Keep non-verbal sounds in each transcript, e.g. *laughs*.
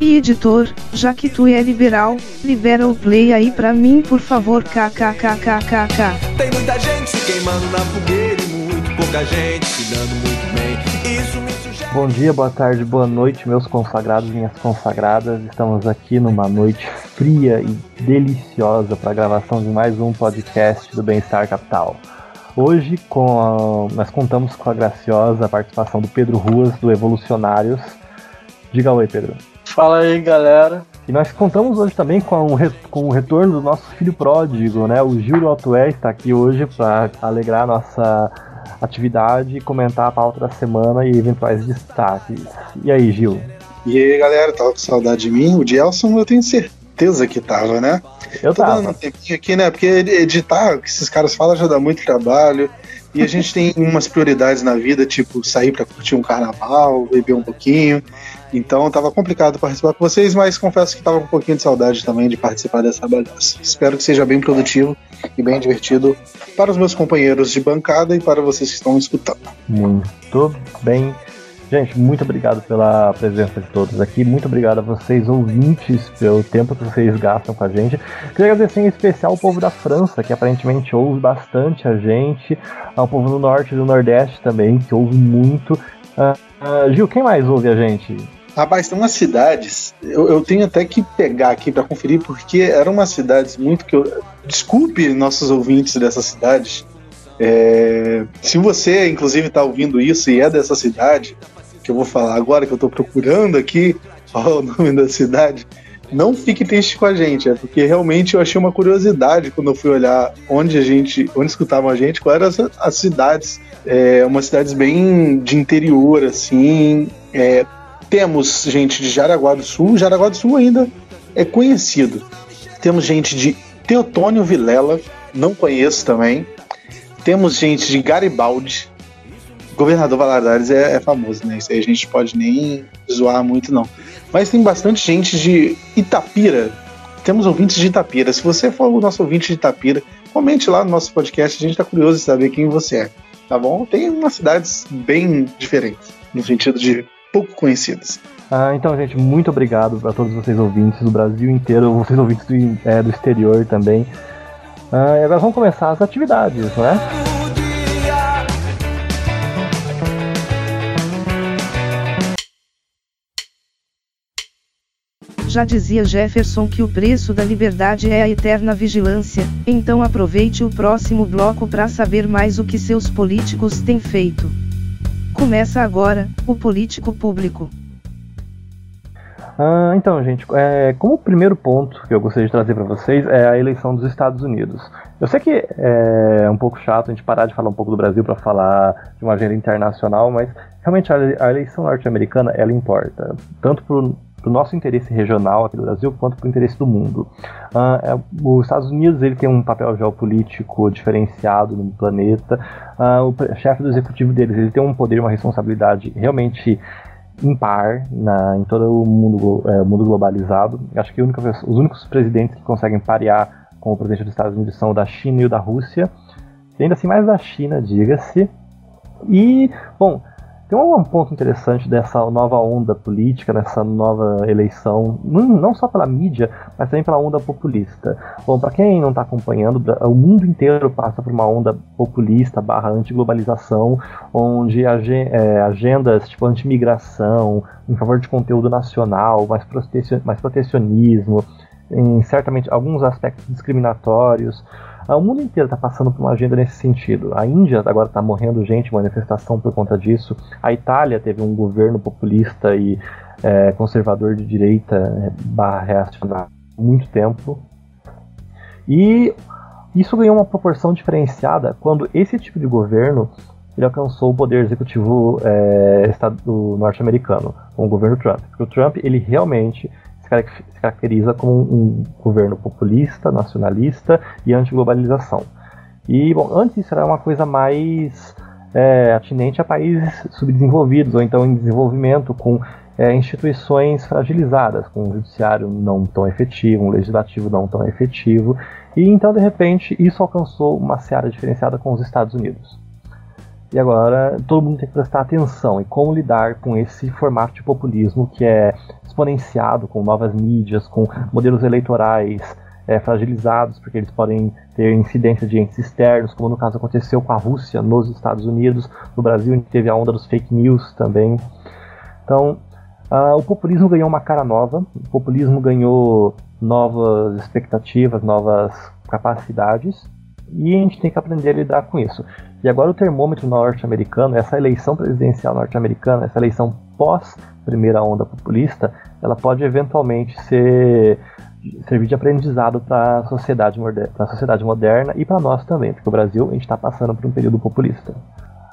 E editor, já que tu é liberal, libera o play aí pra mim por favor kkkkkk. Tem muita gente se queimando na fogueira e muito pouca gente se dando muito bem. Isso me sugere. Bom dia, boa tarde, boa noite, meus consagrados, minhas consagradas. Estamos aqui numa noite fria e deliciosa para gravação de mais um podcast do Bem-Estar Capital. Hoje com a- nós contamos com a graciosa participação do Pedro Ruas, do Evolucionários. Diga oi, Pedro. Fala aí, galera. E nós contamos hoje também com com o retorno do nosso filho pródigo, né? O Gil Altué está aqui hoje para alegrar a nossa atividade e comentar a pauta da semana e eventuais destaques. E aí, Gil? E aí, galera, tava com saudade de mim? O Gelson eu tenho certeza que tava, né? Eu Tô dando tava. um tempinho aqui, né? Porque editar, o que esses caras falam, já dá muito trabalho. E a gente *laughs* tem umas prioridades na vida, tipo sair pra curtir um carnaval, beber um pouquinho. Então tava complicado participar com vocês, mas confesso que tava com um pouquinho de saudade também de participar dessa bagaça. Espero que seja bem produtivo e bem divertido para os meus companheiros de bancada e para vocês que estão escutando. Muito bem. Gente, muito obrigado pela presença de todos aqui. Muito obrigado a vocês, ouvintes, pelo tempo que vocês gastam com a gente. Queria agradecer em especial o povo da França, que aparentemente ouve bastante a gente. Ao povo do norte e do nordeste também, que ouve muito. Ah, ah, Gil, quem mais ouve a gente? Rapaz, tem umas cidades, eu, eu tenho até que pegar aqui pra conferir, porque eram umas cidades muito que eu. Desculpe nossos ouvintes dessas cidades. É, se você, inclusive, tá ouvindo isso e é dessa cidade, que eu vou falar agora, que eu tô procurando aqui *laughs* é o nome da cidade, não fique triste com a gente, é porque realmente eu achei uma curiosidade quando eu fui olhar onde a gente, onde escutavam a gente, quais eram as, as cidades, é, umas cidades bem de interior, assim, é, temos gente de Jaraguá do Sul, Jaraguá do Sul ainda é conhecido. Temos gente de Teotônio Vilela, não conheço também. Temos gente de Garibaldi. Governador Valadares é, é famoso, né? Isso aí a gente pode nem zoar muito, não. Mas tem bastante gente de Itapira. Temos ouvintes de Itapira. Se você for o nosso ouvinte de Itapira, comente lá no nosso podcast. A gente tá curioso em saber quem você é. Tá bom? Tem umas cidades bem diferentes, no sentido de pouco conhecidas. Ah, então, gente, muito obrigado a todos vocês ouvintes do Brasil inteiro, vocês ouvintes do, é, do exterior também. Ah, e agora vamos começar as atividades, né? O dia Já dizia Jefferson que o preço da liberdade é a eterna vigilância, então aproveite o próximo bloco para saber mais o que seus políticos têm feito. Começa agora, o político público. Ah, então, gente, é, como primeiro ponto que eu gostaria de trazer para vocês é a eleição dos Estados Unidos. Eu sei que é um pouco chato a gente parar de falar um pouco do Brasil para falar de uma agenda internacional, mas realmente a, eleição norte-americana ela importa, tanto para o nosso interesse regional aqui do Brasil quanto para o interesse do mundo. Ah, é, os Estados Unidos ele tem um papel geopolítico diferenciado no planeta. Ah, o chefe do executivo deles ele tem um poder uma responsabilidade realmente impar na, em todo o mundo, é, mundo globalizado. Acho que única os únicos presidentes que conseguem parear com o presidente dos Estados Unidos são o da China e o da Rússia. E ainda assim, mais da China, diga-se. E, bom, tem um ponto interessante dessa nova onda política, dessa nova eleição, não só pela mídia, mas também pela onda populista. Bom, para quem não está acompanhando, o mundo inteiro passa por uma onda populista barra antiglobalização, onde é, agendas tipo antimigração, em favor de conteúdo nacional, mais, protecion- mais protecionismo, em certamente alguns aspectos discriminatórios. Ah, O mundo inteiro está passando por uma agenda nesse sentido. A Índia agora está morrendo gente manifestação por conta disso. A Itália teve um governo populista e é, conservador de direita é, barra reacionário muito tempo. E isso ganhou uma proporção diferenciada quando esse tipo de governo ele alcançou o poder executivo é, norte-americano, com o governo Trump. Porque o Trump ele realmente se caracteriza como um governo populista, nacionalista e anti-globalização. E, bom, antes era uma coisa mais é, atinente a países subdesenvolvidos ou então em desenvolvimento, com é, instituições fragilizadas, com um judiciário não tão efetivo, um legislativo não tão efetivo, e então de repente isso alcançou uma seara diferenciada com os Estados Unidos. E agora todo mundo tem que prestar atenção em como lidar com esse formato de populismo que é exponenciado com novas mídias, com modelos eleitorais é, fragilizados, porque eles podem ter incidência de entes externos, como no caso aconteceu com a Rússia nos Estados Unidos. No Brasil, teve a onda dos fake news também. Então, uh, o populismo ganhou uma cara nova, o populismo ganhou novas expectativas, novas capacidades, e a gente tem que aprender a lidar com isso. E agora o termômetro norte-americano, essa eleição presidencial norte-americana, essa eleição pós primeira onda populista, ela pode eventualmente ser servir de aprendizado para a sociedade, moderna, sociedade moderna e para nós também, porque o Brasil a gente está passando por um período populista.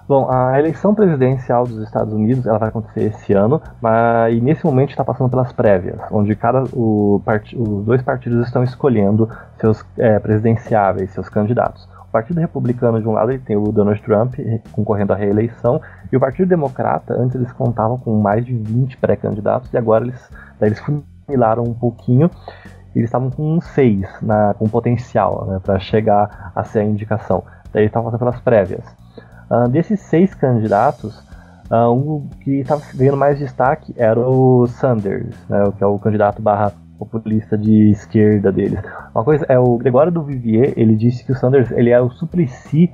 Bom, a eleição presidencial dos Estados Unidos ela vai acontecer esse ano, mas e nesse momento está passando pelas prévias, onde cada o part, os dois partidos estão escolhendo seus é, presidenciáveis, seus candidatos. O Partido Republicano de um lado ele tem o Donald Trump concorrendo à reeleição e o Partido Democrata antes eles contavam com mais de 20 pré-candidatos e agora eles eles funilaram um pouquinho eles estavam com um 6 na, com potencial né, para chegar a ser a indicação. Daí eles estavam passando pelas prévias. Uh, desses seis candidatos, uh, um que estava ganhando mais destaque era o Sanders, né, que é o candidato barra populista de esquerda deles. Uma coisa é o Gregório do Vivier, ele disse que o Sanders ele é o Suplicy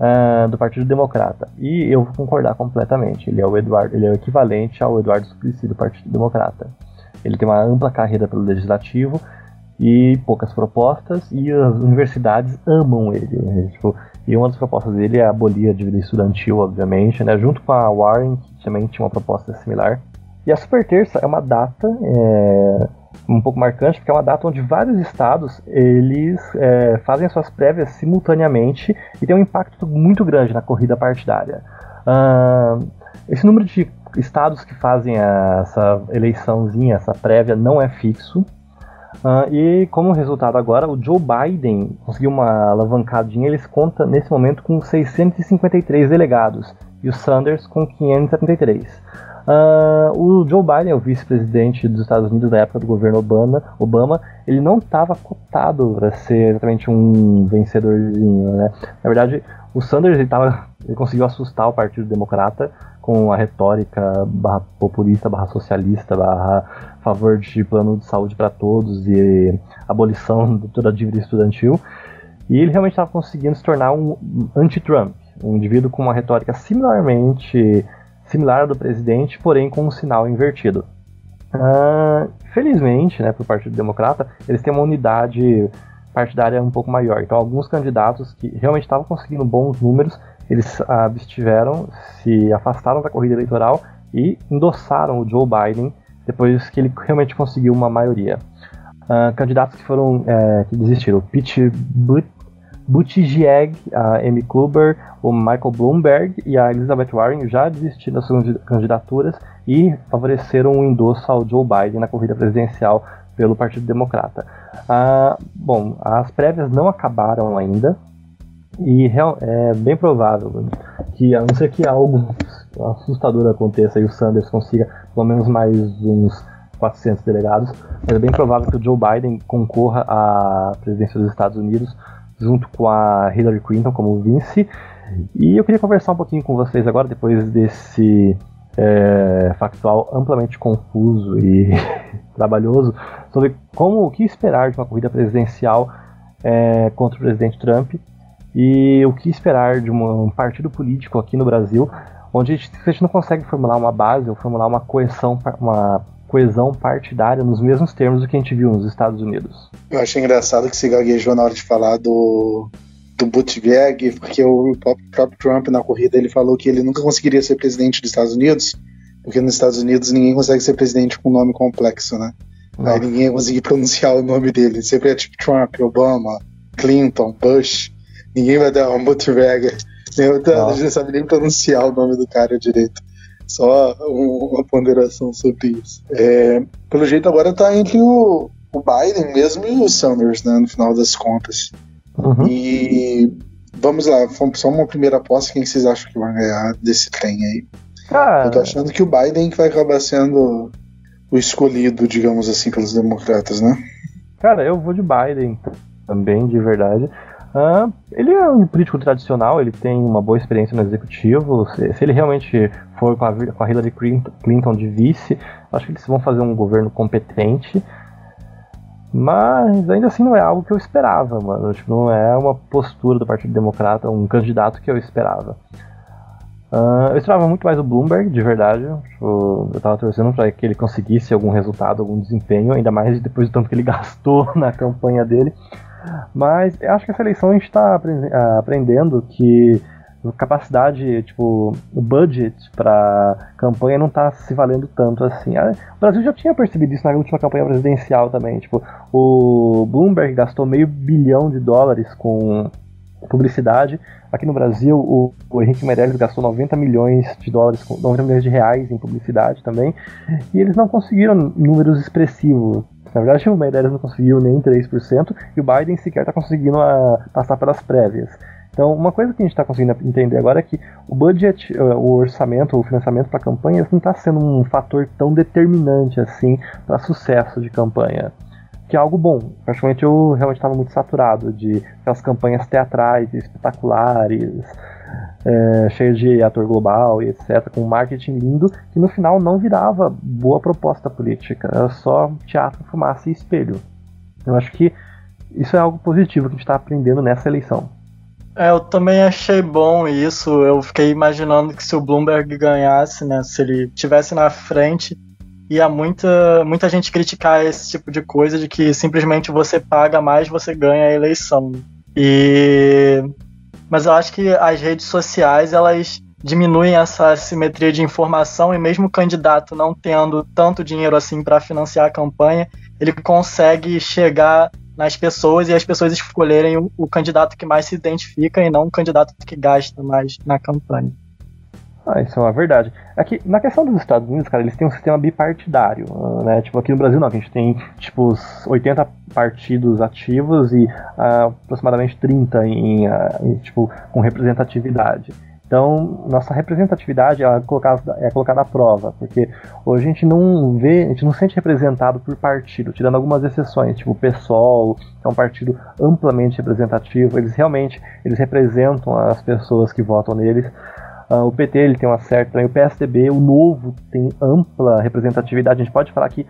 uh, do Partido Democrata. E eu vou concordar completamente. Ele é o Eduardo, ele é o equivalente ao Eduardo Suplicy do Partido Democrata. Ele tem uma ampla carreira pelo legislativo e poucas propostas, e as universidades amam ele. Né? Tipo, e uma das propostas dele é abolir a dívida estudantil, obviamente, né? junto com a Warren, que também tinha uma proposta similar. E a Super Terça é uma data é, um pouco marcante, porque é uma data onde vários estados eles é, fazem as suas prévias simultaneamente e tem um impacto muito grande na corrida partidária. Uh, esse número de estados que fazem essa eleiçãozinha, essa prévia, não é fixo. Uh, e como resultado agora, o Joe Biden conseguiu uma alavancadinha, eles conta nesse momento com 653 delegados e o Sanders com 573. Uh, ah, o Joe Biden, o vice-presidente dos Estados Unidos da época do governo Obama, Obama ele não estava cotado para ser exatamente um vencedorzinho, né? Na verdade, o Sanders ele, tava, ele conseguiu assustar o Partido Democrata com a retórica barra populista, barra socialista, barra favor de plano de saúde para todos e abolição de toda a dívida estudantil. E ele realmente estava conseguindo se tornar um anti-Trump, um indivíduo com uma retórica similarmente similar à do presidente, porém com um sinal invertido. Uh, felizmente, né, para o Partido Democrata, eles têm uma unidade partidária um pouco maior. Então, alguns candidatos que realmente estavam conseguindo bons números eles abstiveram, se afastaram da corrida eleitoral e endossaram o Joe Biden depois que ele realmente conseguiu uma maioria. Uh, candidatos que foram é, que desistiram: Pete Buttigieg, a Amy Klobuchar, o Michael Bloomberg e a Elizabeth Warren já desistiram das suas candidaturas e favoreceram o endosso ao Joe Biden na corrida presidencial pelo Partido Democrata. Uh, bom, as prévias não acabaram ainda, e é bem provável que, a não ser que algo assustador aconteça e o Sanders consiga pelo menos mais uns 400 delegados, mas é bem provável que o Joe Biden concorra à presidência dos Estados Unidos junto com a Hillary Clinton como vice. E eu queria conversar um pouquinho com vocês agora, depois desse é, factual amplamente confuso e *laughs* trabalhoso, sobre como o que esperar de uma corrida presidencial é, contra o presidente Trump e o que esperar de um partido político aqui no Brasil, onde a gente, a gente não consegue formular uma base ou formular uma coesão, uma coesão partidária nos mesmos termos do que a gente viu nos Estados Unidos. Eu achei engraçado que se gaguejou na hora de falar do, do Buttigieg, porque o próprio Trump na corrida ele falou que ele nunca conseguiria ser presidente dos Estados Unidos, porque nos Estados Unidos ninguém consegue ser presidente com um nome complexo, né? Nossa. Aí ninguém ia conseguir *laughs* pronunciar o nome dele. Sempre é tipo Trump, Obama, Clinton, Bush. Ninguém vai dar uma Mutvega. Eu não sabe nem pronunciar o nome do cara direito. Só uma ponderação sobre isso. É, pelo jeito agora tá entre o, o Biden mesmo e o Sanders, né, no final das contas. Uhum. E vamos lá, só uma primeira aposta, quem vocês acham que vai ganhar desse trem aí? Eu tô achando que o Biden vai acabar sendo o escolhido, digamos assim, pelos democratas, né? Cara, eu vou de Biden também, de verdade. Uh, ele é um político tradicional, ele tem uma boa experiência no executivo. Se, se ele realmente for com a, com a, Hillary Clinton de vice, acho que eles vão fazer um governo competente. Mas ainda assim não é algo que eu esperava, mano. Tipo, não é uma postura do Partido Democrata, um candidato que eu esperava. Uh, eu esperava muito mais o Bloomberg, de verdade. Tipo, eu tava torcendo para que ele conseguisse algum resultado, algum desempenho, ainda mais depois do tanto que ele *laughs* gastou na campanha dele. Mas acho que a gente está ah, aprendendo que capacidade, tipo, o budget para campanha não está se valendo tanto assim. Ah, o Brasil já tinha percebido isso na última campanha presidencial também. Tipo, o Bloomberg gastou meio bilhão de dólares com publicidade. Aqui no Brasil, o, o Henrique Meirelles gastou 90 milhões de dólares, 90 milhões de reais em publicidade também, e eles não conseguiram números expressivos. Na verdade, o Meirelles não conseguiu nem 3%, e o Biden sequer está conseguindo a, ah, passar pelas prévias. Então, uma coisa que a gente está conseguindo entender agora é que o budget, ah, o orçamento, o financiamento para campanhas não está sendo um fator tão determinante assim para sucesso de campanha que é algo bom. Praticamente eu realmente estava muito saturado de aquelas campanhas teatrais, espetaculares, é, cheias de ator global e etc., com marketing lindo, que no final não virava boa proposta política, era só teatro, fumaça e espelho. Eu acho que isso é algo positivo que a gente está aprendendo nessa eleição. É, eu também achei bom isso. Eu fiquei imaginando que se o Bloomberg ganhasse, né, se ele tivesse na frente, ia muita, muita gente criticar esse tipo de coisa, de que simplesmente você paga mais, você ganha a eleição. E mas eu acho que as redes sociais elas diminuem essa simetria de informação e mesmo o candidato não tendo tanto dinheiro assim para financiar a campanha, ele consegue chegar nas pessoas e as pessoas escolherem o, o candidato que mais se identifica e não o candidato que gasta mais na campanha. Ah, isso é uma verdade. Aqui, na questão dos Estados Unidos, cara, eles têm um sistema bipartidário, né? Tipo, aqui no Brasil não, a gente tem, tipo, 80 partidos ativos e uh, aproximadamente 30 em, uh, em, tipo, com representatividade. Então, nossa representatividade é colocada, é colocada à prova, porque hoje a gente não vê, a gente não se sente representado por partido, tirando algumas exceções, tipo o PSOL, que é um partido amplamente representativo, eles realmente eles representam as pessoas que votam neles. Uh, o PT ele tem uma certa. O PSDB, o Novo, tem ampla representatividade. A gente pode falar que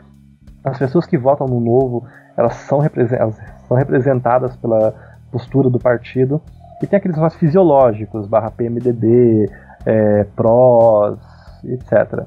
as pessoas que votam no Novo elas são, elas são representadas pela postura do partido. E tem aqueles mais fisiológicos, barra PMDB, é, PROS, etc.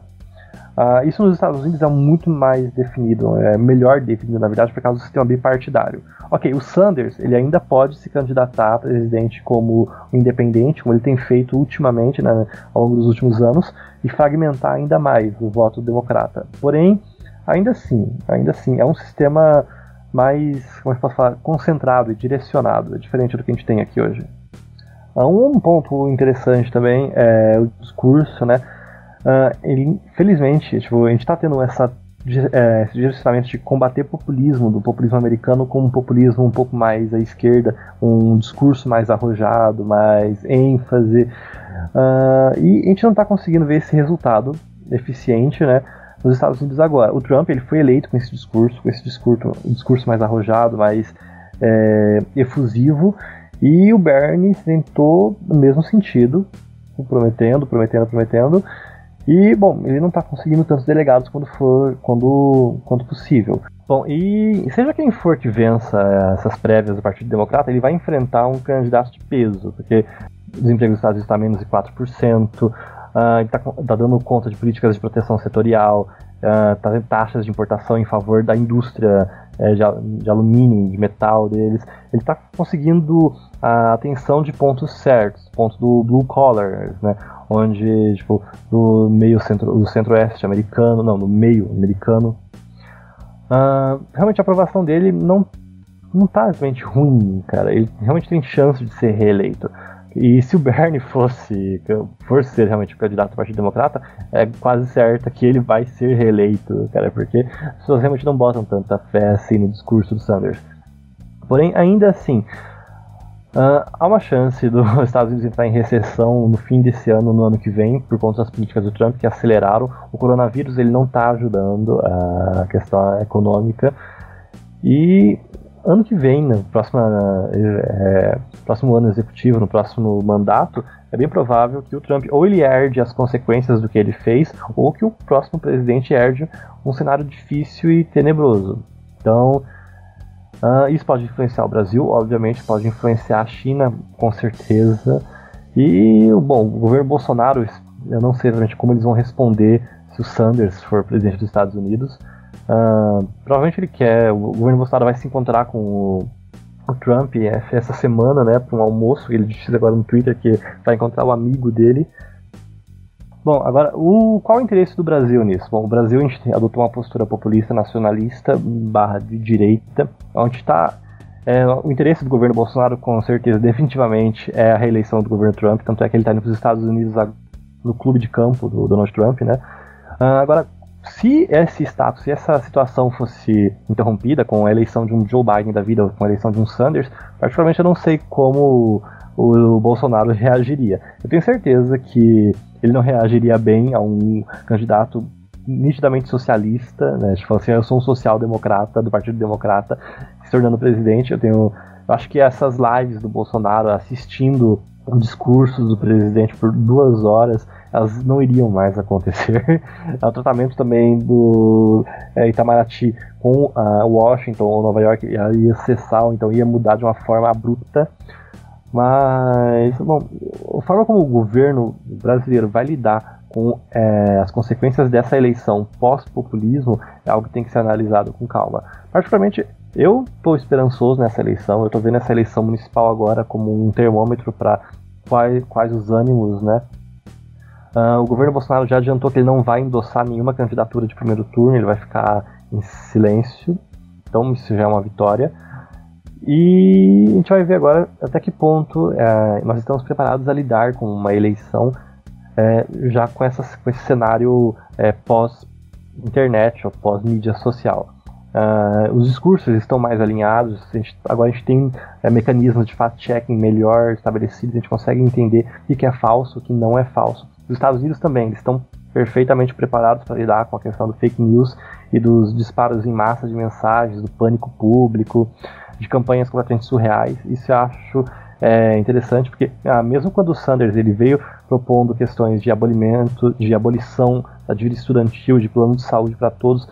Uh, isso nos Estados Unidos é muito mais definido, é melhor definido, na verdade, por causa do sistema bipartidário. Ok, o Sanders ele ainda pode se candidatar a presidente como independente, como ele tem feito ultimamente, né, ao longo dos últimos anos, e fragmentar ainda mais o voto democrata. Porém, ainda assim, ainda assim, é um sistema mais, como eu posso falar, concentrado e direcionado, é diferente do que a gente tem aqui hoje. Uh, um ponto interessante também é o discurso, né? Uh, ele, felizmente, tipo, a gente está tendo essa é, esse direcionamento de combater populismo, do populismo americano com um populismo um pouco mais à esquerda, um discurso mais arrojado, mais ênfase. Uh, e a gente não está conseguindo ver esse resultado eficiente, né? Nos Estados Unidos agora. O Trump ele foi eleito com esse discurso, com esse discurso, um discurso mais arrojado, mais é, efusivo, e o Bernie tentou no mesmo sentido, prometendo, prometendo, prometendo, e, bom, ele não está conseguindo tantos delegados quando for, quando, quanto possível. Bom, e seja quem for que vença essas prévias do Partido Democrata, ele vai enfrentar um candidato de peso, porque o desemprego dos Estados Unidos está menos de 4%, uh, está tá dando conta de políticas de proteção setorial, está uh, tendo taxas de importação em favor da indústria uh, de, de, alumínio, de metal deles. Ele está conseguindo a atenção de pontos certos, pontos do blue collar, né? Onde, tipo, no meio centro, do centro-oeste americano, não, no meio americano, uh, realmente a aprovação dele não não tá realmente ruim, cara. Ele realmente tem chance de ser reeleito. E se o Bernie *laughs* fosse, for ser realmente candidato do Partido Democrata, é quase certa que ele vai ser reeleito, cara, porque as pessoas realmente não botam tanta fé assim no discurso do Sanders. Porém, ainda assim, uh, há uma chance dos *laughs* Estados Unidos entrar em recessão no fim desse ano, no ano que vem, por conta das políticas do Trump que aceleraram. O coronavírus ele não está ajudando a questão econômica. E ano que vem, no próximo, é, próximo ano executivo, no próximo mandato, é bem provável que o Trump ou ele herde as consequências do que ele fez, ou que o próximo presidente herde um cenário difícil e tenebroso. Então, uh, isso pode influenciar o Brasil, obviamente, pode influenciar a China, com certeza. E, bom, o governo Bolsonaro, eu não sei exatamente como eles vão responder se o Sanders for presidente dos Estados Unidos. Uh, provavelmente ele quer, o governo Bolsonaro vai se encontrar com o, o Trump essa semana, né, para um almoço. Ele disse agora no Twitter que vai encontrar o amigo dele. Bom, agora, o, qual o interesse do Brasil nisso? Bom, o Brasil adotou uma postura populista, nacionalista, barra de direita, onde está é, o interesse do governo Bolsonaro, com certeza, definitivamente, é a reeleição do governo Trump, tanto é que ele está indo para os Estados Unidos no clube de campo do Donald Trump, né? Uh, agora, se esse status, se essa situação fosse interrompida com a eleição de um Joe Biden da vida, ou com a eleição de um Sanders, particularmente eu não sei como o Bolsonaro reagiria. Eu tenho certeza que ele não reagiria bem a um candidato nitidamente socialista, né? Tipo assim, eu sou um social-democrata do Partido Democrata se tornando presidente. Eu tenho, eu acho que essas lives do Bolsonaro assistindo o discurso do presidente por duas horas elas não iriam mais acontecer. *laughs* o tratamento também do é, Itamaraty com uh, Washington ou Nova York ia cessar, então ia mudar de uma forma abrupta. Mas, bom, a forma como o governo brasileiro vai lidar com é, as consequências dessa eleição pós-populismo é algo que tem que ser analisado com calma. Particularmente, eu estou esperançoso nessa eleição, eu estou vendo essa eleição municipal agora como um termômetro para quais, quais os ânimos né, Uh, o governo Bolsonaro já adiantou que ele não vai endossar nenhuma candidatura de primeiro turno, ele vai ficar em silêncio. Então isso já é uma vitória. E a gente vai ver agora até que ponto é, nós estamos preparados a lidar com uma eleição é, já com, essa, com esse cenário é, pós-internet ou pós-mídia social. Uh, os discursos estão mais alinhados, a gente, agora a gente tem é, mecanismos de fact-checking melhor estabelecidos, a gente consegue entender o que é falso, o que não é falso. Os Estados Unidos também, estão perfeitamente preparados para lidar com a questão do fake news e dos disparos em massa de mensagens, do pânico público, de campanhas completamente surreais. Isso eu acho é, interessante, porque ah, mesmo quando o Sanders ele veio propondo questões de abolimento, de abolição da dívida estudantil, de plano de saúde para todos,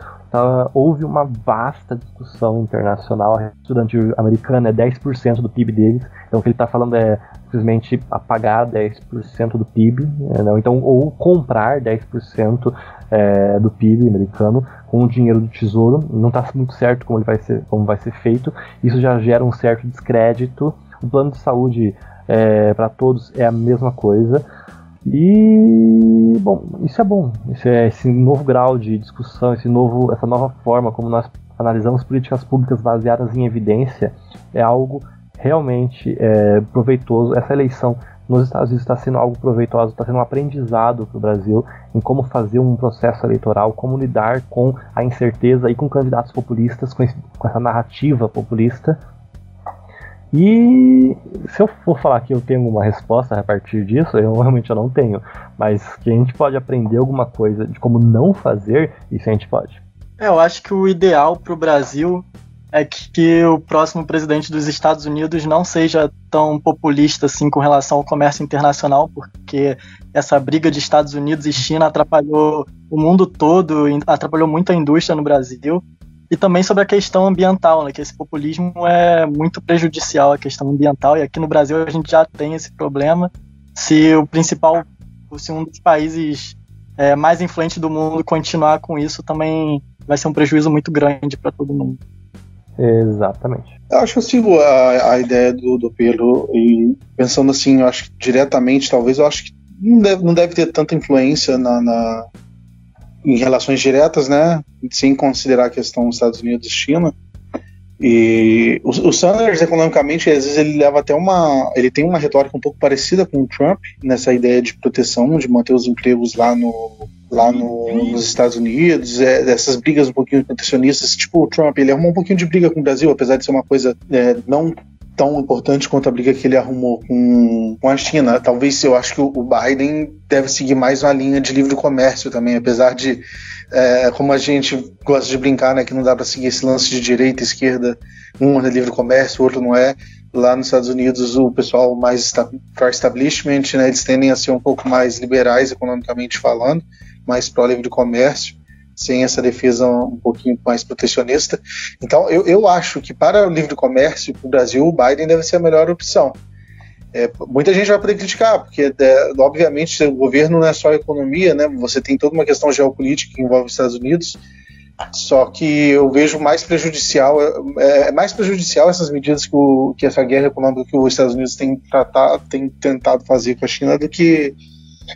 houve uma vasta discussão internacional. A estudantil americana é 10% do PIB deles, então o que ele está falando é simplesmente apagar 10% do PIB, né, então, ou comprar 10% é, do PIB americano com o dinheiro do tesouro. Não está muito certo como, ele vai ser, como vai ser feito. Isso já gera um certo descrédito. O plano de saúde é, para todos é a mesma coisa. E bom, isso é bom. Esse, é, esse novo grau de discussão, esse novo, essa nova forma como nós analisamos políticas públicas baseadas em evidência é algo realmente é, proveitoso. Essa eleição nos Estados Unidos está sendo algo proveitoso, está sendo um aprendizado para o Brasil em como fazer um processo eleitoral, como lidar com a incerteza e com candidatos populistas, com, esse, com essa narrativa populista. E se eu for falar que eu tenho uma resposta a partir disso, eu realmente eu não tenho. Mas que a gente pode aprender alguma coisa de como não fazer, isso a gente pode. É, eu acho que o ideal para o Brasil é que o próximo presidente dos Estados Unidos não seja tão populista assim com relação ao comércio internacional, porque essa briga de Estados Unidos e China atrapalhou o mundo todo, atrapalhou muito a indústria no Brasil. E também sobre a questão ambiental, né, que esse populismo é muito prejudicial à questão ambiental, e aqui no Brasil a gente já tem esse problema. Se o principal, se um dos países é, mais influentes do mundo continuar com isso, também vai ser um prejuízo muito grande para todo mundo. Exatamente. Eu acho que eu sigo a, a ideia do, do Pedro e pensando assim, eu acho que diretamente, talvez, eu acho que não deve, não deve ter tanta influência na, na em relações diretas, né? Sem considerar a questão dos Estados Unidos e China. E o, o, Sanders, economicamente, às vezes ele leva até uma. Ele tem uma retórica um pouco parecida com o Trump, nessa ideia de proteção, de manter os empregos lá, no, lá no, nos Estados Unidos, é, dessas brigas um pouquinho protecionistas. Tipo, o Trump, ele arrumou um pouquinho de briga com o Brasil, apesar de ser uma coisa é, não tão importante quanto a briga que ele arrumou com, com a China. Talvez eu acho que o Biden deve seguir mais uma linha de livre comércio também, apesar de, é, como a gente gosta de brincar, né, que não dá para seguir esse lance de direita e esquerda, um é livre comércio, o outro não é. Lá nos Estados Unidos, o pessoal mais para establishment, né, eles tendem a ser um pouco mais liberais economicamente falando, mais para livre comércio sem essa defesa um pouquinho mais protecionista. Então, eu, eu acho que para o livre comércio, para o Brasil, o Biden deve ser a melhor opção. É, muita gente vai poder criticar, porque, é, obviamente, o governo não é só economia, né? você tem toda uma questão geopolítica que envolve os Estados Unidos, só que eu vejo mais prejudicial, é, é mais prejudicial essas medidas que, o, que, essa guerra econômica que os Estados Unidos têm, tratado, têm tentado fazer com a China do que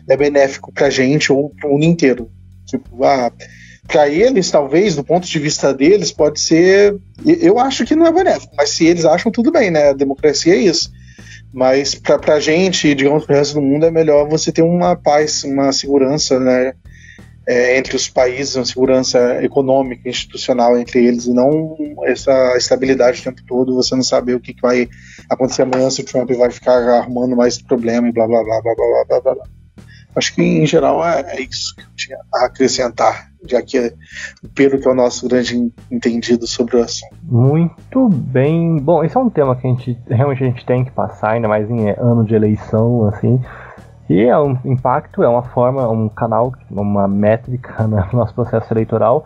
é benéfico para a gente ou para o mundo inteiro. Tipo, ah, para eles, talvez, do ponto de vista deles, pode ser. Eu acho que não é benéfico, mas se eles acham, tudo bem, né? A democracia é isso. Mas pra, pra gente, digamos, pro resto do mundo, é melhor você ter uma paz, uma segurança, né? É, entre os países, uma segurança econômica, institucional entre eles, e não essa estabilidade o tempo todo, você não saber o que, que vai acontecer amanhã, se o Trump vai ficar arrumando mais problema e blá blá blá blá blá blá blá. blá. Acho que, em geral, é, é isso que eu tinha a acrescentar, já que o Pedro que é o nosso grande entendido sobre o assunto. Muito bem. Bom, esse é um tema que a gente realmente a gente tem que passar, ainda mais em ano de eleição, assim. E é um impacto, é uma forma, um canal, uma métrica *laughs* no nosso processo eleitoral.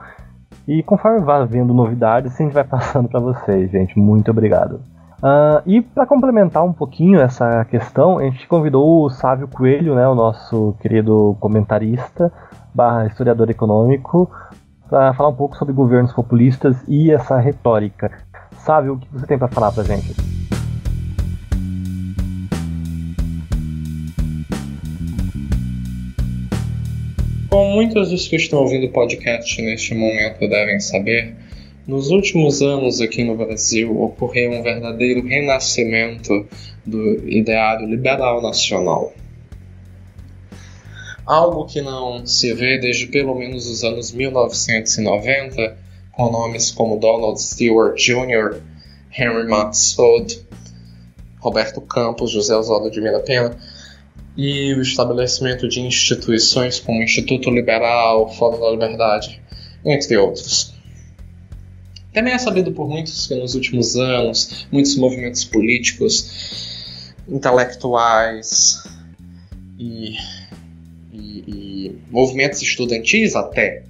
E conforme vai vendo novidades, a gente vai passando para vocês, gente. Muito obrigado. Uh, e para complementar um pouquinho essa questão, a gente convidou o Sávio Coelho, né, o nosso querido comentarista, barra historiador econômico, para falar um pouco sobre governos populistas e essa retórica. Sávio, o que você tem para falar para gente? Como muitos dos que estão ouvindo o podcast neste momento devem saber, nos últimos anos aqui no Brasil ocorreu um verdadeiro renascimento do ideário liberal nacional. Algo que não se vê desde pelo menos os anos 1990, com nomes como Donald Stewart Jr., Henry Maxfield, Roberto Campos, José Oswaldo de Mira Pena, e o estabelecimento de instituições como o Instituto Liberal, Fórum da Liberdade, entre outros. Também é sabido por muitos que nos últimos anos, muitos movimentos políticos, intelectuais e, e, e movimentos estudantis até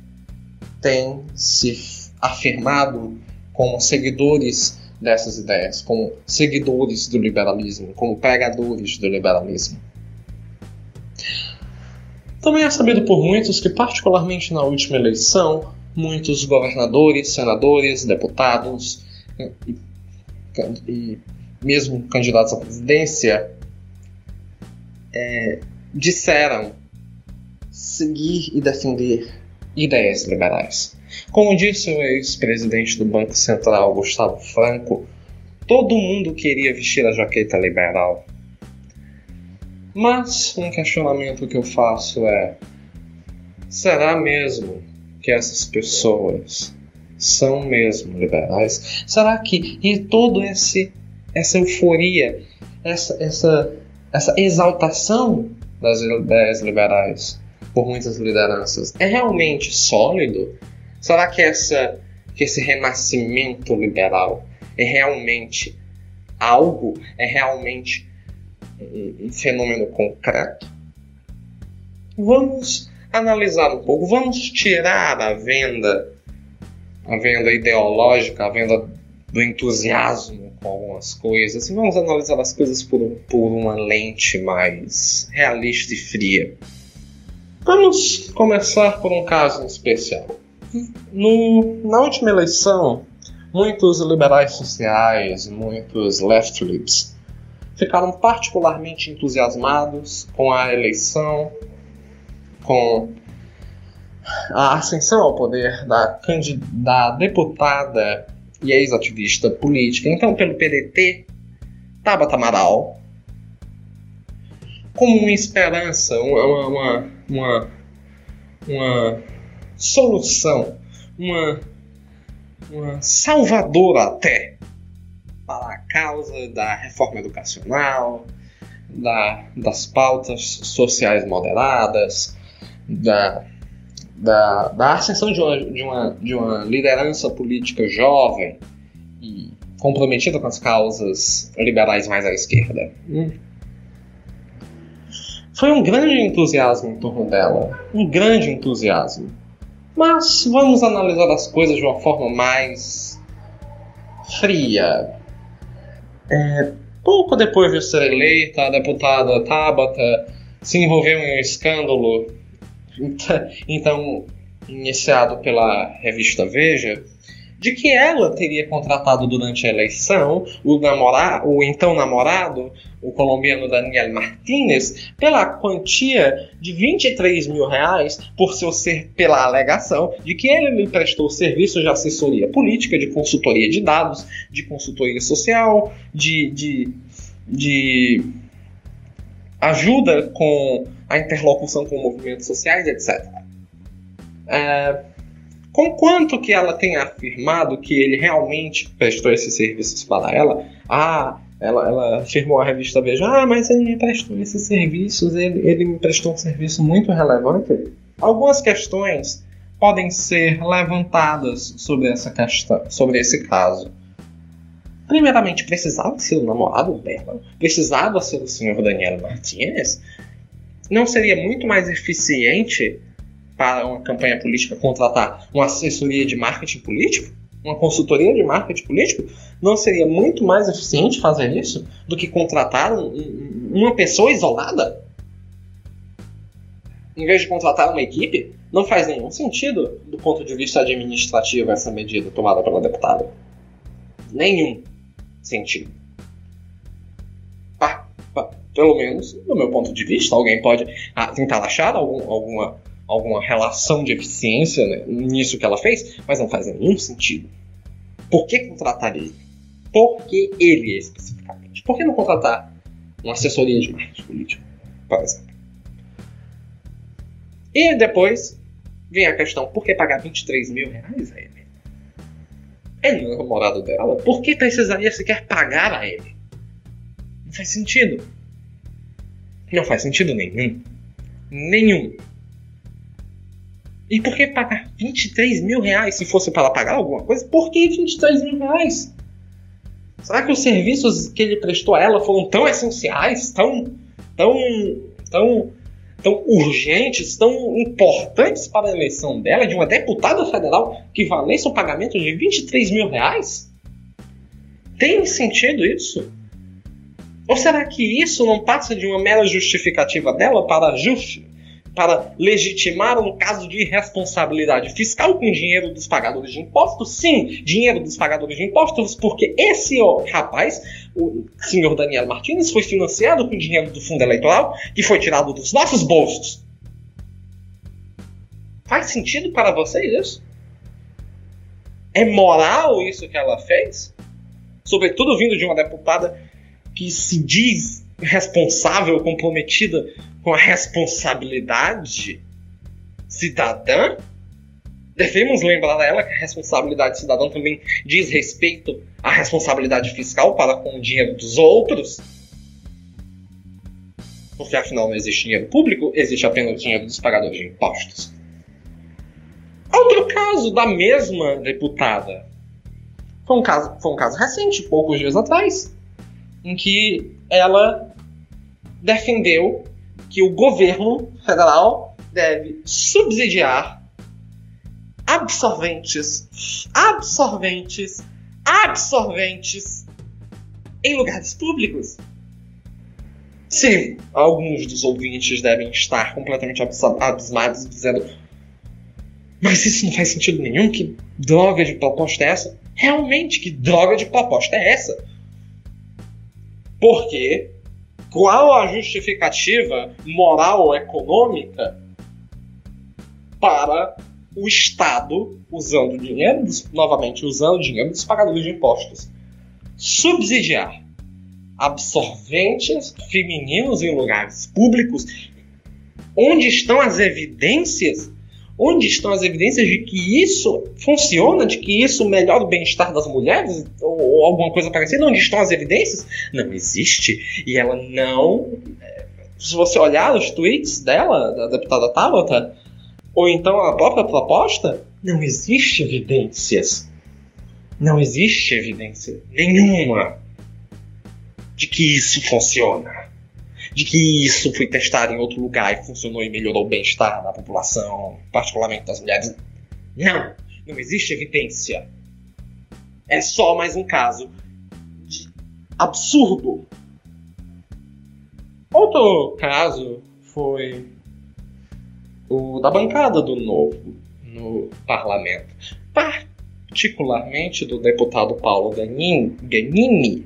têm se afirmado como seguidores dessas ideias, como seguidores do liberalismo, como pregadores do liberalismo. Também é sabido por muitos que, particularmente na última eleição, muitos governadores, senadores, deputados e, e mesmo candidatos à presidência é, disseram seguir e defender ideias liberais. Como disse o ex-presidente do Banco Central, Gustavo Franco, todo mundo queria vestir a jaqueta liberal. Mas um questionamento que eu faço é: será mesmo que essas pessoas são mesmo liberais? Será que e todo esse essa euforia, essa essa essa exaltação das ideias liberais por muitas lideranças é realmente sólido? Será que essa que esse renascimento liberal é realmente algo? É realmente um, um fenômeno concreto? Vamos analisar um pouco, vamos tirar a venda, a venda ideológica, a venda do entusiasmo com algumas coisas, e vamos analisar as coisas por, por uma lente mais realista e fria. Vamos começar por um caso especial. No, na última eleição, muitos liberais sociais, muitos left libs, ficaram particularmente entusiasmados com a eleição com a ascensão ao poder da, da deputada e ex-ativista política, então pelo PDT, Tabata Amaral, como uma esperança, uma, uma, uma, uma solução, uma, uma salvadora até para a causa da reforma educacional, da, das pautas sociais moderadas, da, da, da ascensão de uma, de, uma, de uma liderança política jovem e comprometida com as causas liberais mais à esquerda. Hum. Foi um grande entusiasmo em torno dela. Um grande entusiasmo. Mas vamos analisar as coisas de uma forma mais fria. É, pouco depois de ser eleita, a deputada Tabata se envolveu em um escândalo, então iniciado pela revista Veja, de que ela teria contratado durante a eleição o, namora o então namorado, o colombiano Daniel Martinez, pela quantia de 23 mil reais por seu ser pela alegação de que ele lhe prestou serviços de assessoria política, de consultoria de dados, de consultoria social, de, de, de ajuda com a interlocução com movimentos sociais, etc. É, Conquanto que ela tenha afirmado que ele realmente prestou esses serviços para ela, ah, ela, ela afirmou à revista Veja, ah, mas ele me prestou esses serviços, ele, ele me prestou um serviço muito relevante. Algumas questões podem ser levantadas sobre essa questão, sobre esse caso. Primeiramente, precisava ser o namorado dela? Precisava ser o senhor Daniel Martinez? Não seria muito mais eficiente para uma campanha política contratar uma assessoria de marketing político, uma consultoria de marketing político, não seria muito mais eficiente fazer isso do que contratar um, uma pessoa isolada? Em vez de contratar uma equipe, não faz nenhum sentido do ponto de vista administrativo essa medida tomada pela deputada. Nenhum sentido. Ah, pelo menos, do meu ponto de vista, alguém pode ah, tentar achar algum, alguma alguma relação de eficiência né, nisso que ela fez, mas não faz nenhum sentido. Por que contratar ele? Por que ele especificamente? Por que não contratar uma assessoria de marketing político, por exemplo? E depois vem a questão: por que pagar 23 mil reais a ele? Não é namorado dela. Por que precisaria sequer pagar a ele? Não faz sentido. Não faz sentido nenhum. Nenhum. E por que pagar 23 mil reais se fosse para pagar alguma coisa? Por que 23 mil reais? Será que os serviços que ele prestou a ela foram tão essenciais, tão, tão, tão, tão urgentes, tão importantes para a eleição dela, de uma deputada federal, que valesse um pagamento de 23 mil reais? Tem sentido isso? Ou será que isso não passa de uma mera justificativa dela para justi para legitimar um caso de irresponsabilidade fiscal com dinheiro dos pagadores de impostos? Sim, dinheiro dos pagadores de impostos, porque esse ó, rapaz, o senhor Daniel Martins, foi financiado com dinheiro do fundo eleitoral que foi tirado dos nossos bolsos. Faz sentido para vocês isso? É moral isso que ela fez? Sobretudo vindo de uma deputada que se diz responsável, comprometida com a responsabilidade cidadã, devemos lembrar a ela que a responsabilidade cidadã também diz respeito à responsabilidade fiscal para com o dinheiro dos outros. Porque afinal não existe dinheiro público, existe apenas dinheiro dos pagadores de impostos. Outro caso da mesma deputada foi um caso, foi um caso recente, poucos dias atrás, em que ela defendeu que o governo federal deve subsidiar absorventes, absorventes, absorventes em lugares públicos. Sim, alguns dos ouvintes devem estar completamente abismados dizendo: Mas isso não faz sentido nenhum? Que droga de proposta é essa? Realmente, que droga de proposta é essa? Porque qual a justificativa moral econômica para o Estado, usando dinheiro, novamente usando dinheiro dos pagadores de impostos, subsidiar absorventes femininos em lugares públicos, onde estão as evidências? Onde estão as evidências de que isso funciona, de que isso melhora o bem-estar das mulheres ou, ou alguma coisa parecida? Onde estão as evidências? Não existe. E ela não. é, Se você olhar os tweets dela, da deputada Tabata, ou então a própria proposta, não existe evidências. Não existe evidência nenhuma de que isso funciona. De que isso foi testado em outro lugar e funcionou e melhorou o bem-estar da população, particularmente das mulheres. Não! Não existe evidência. É só mais um caso de absurdo. Outro caso foi o da bancada do Novo no parlamento. Particularmente do deputado Paulo Ganin- Ganini,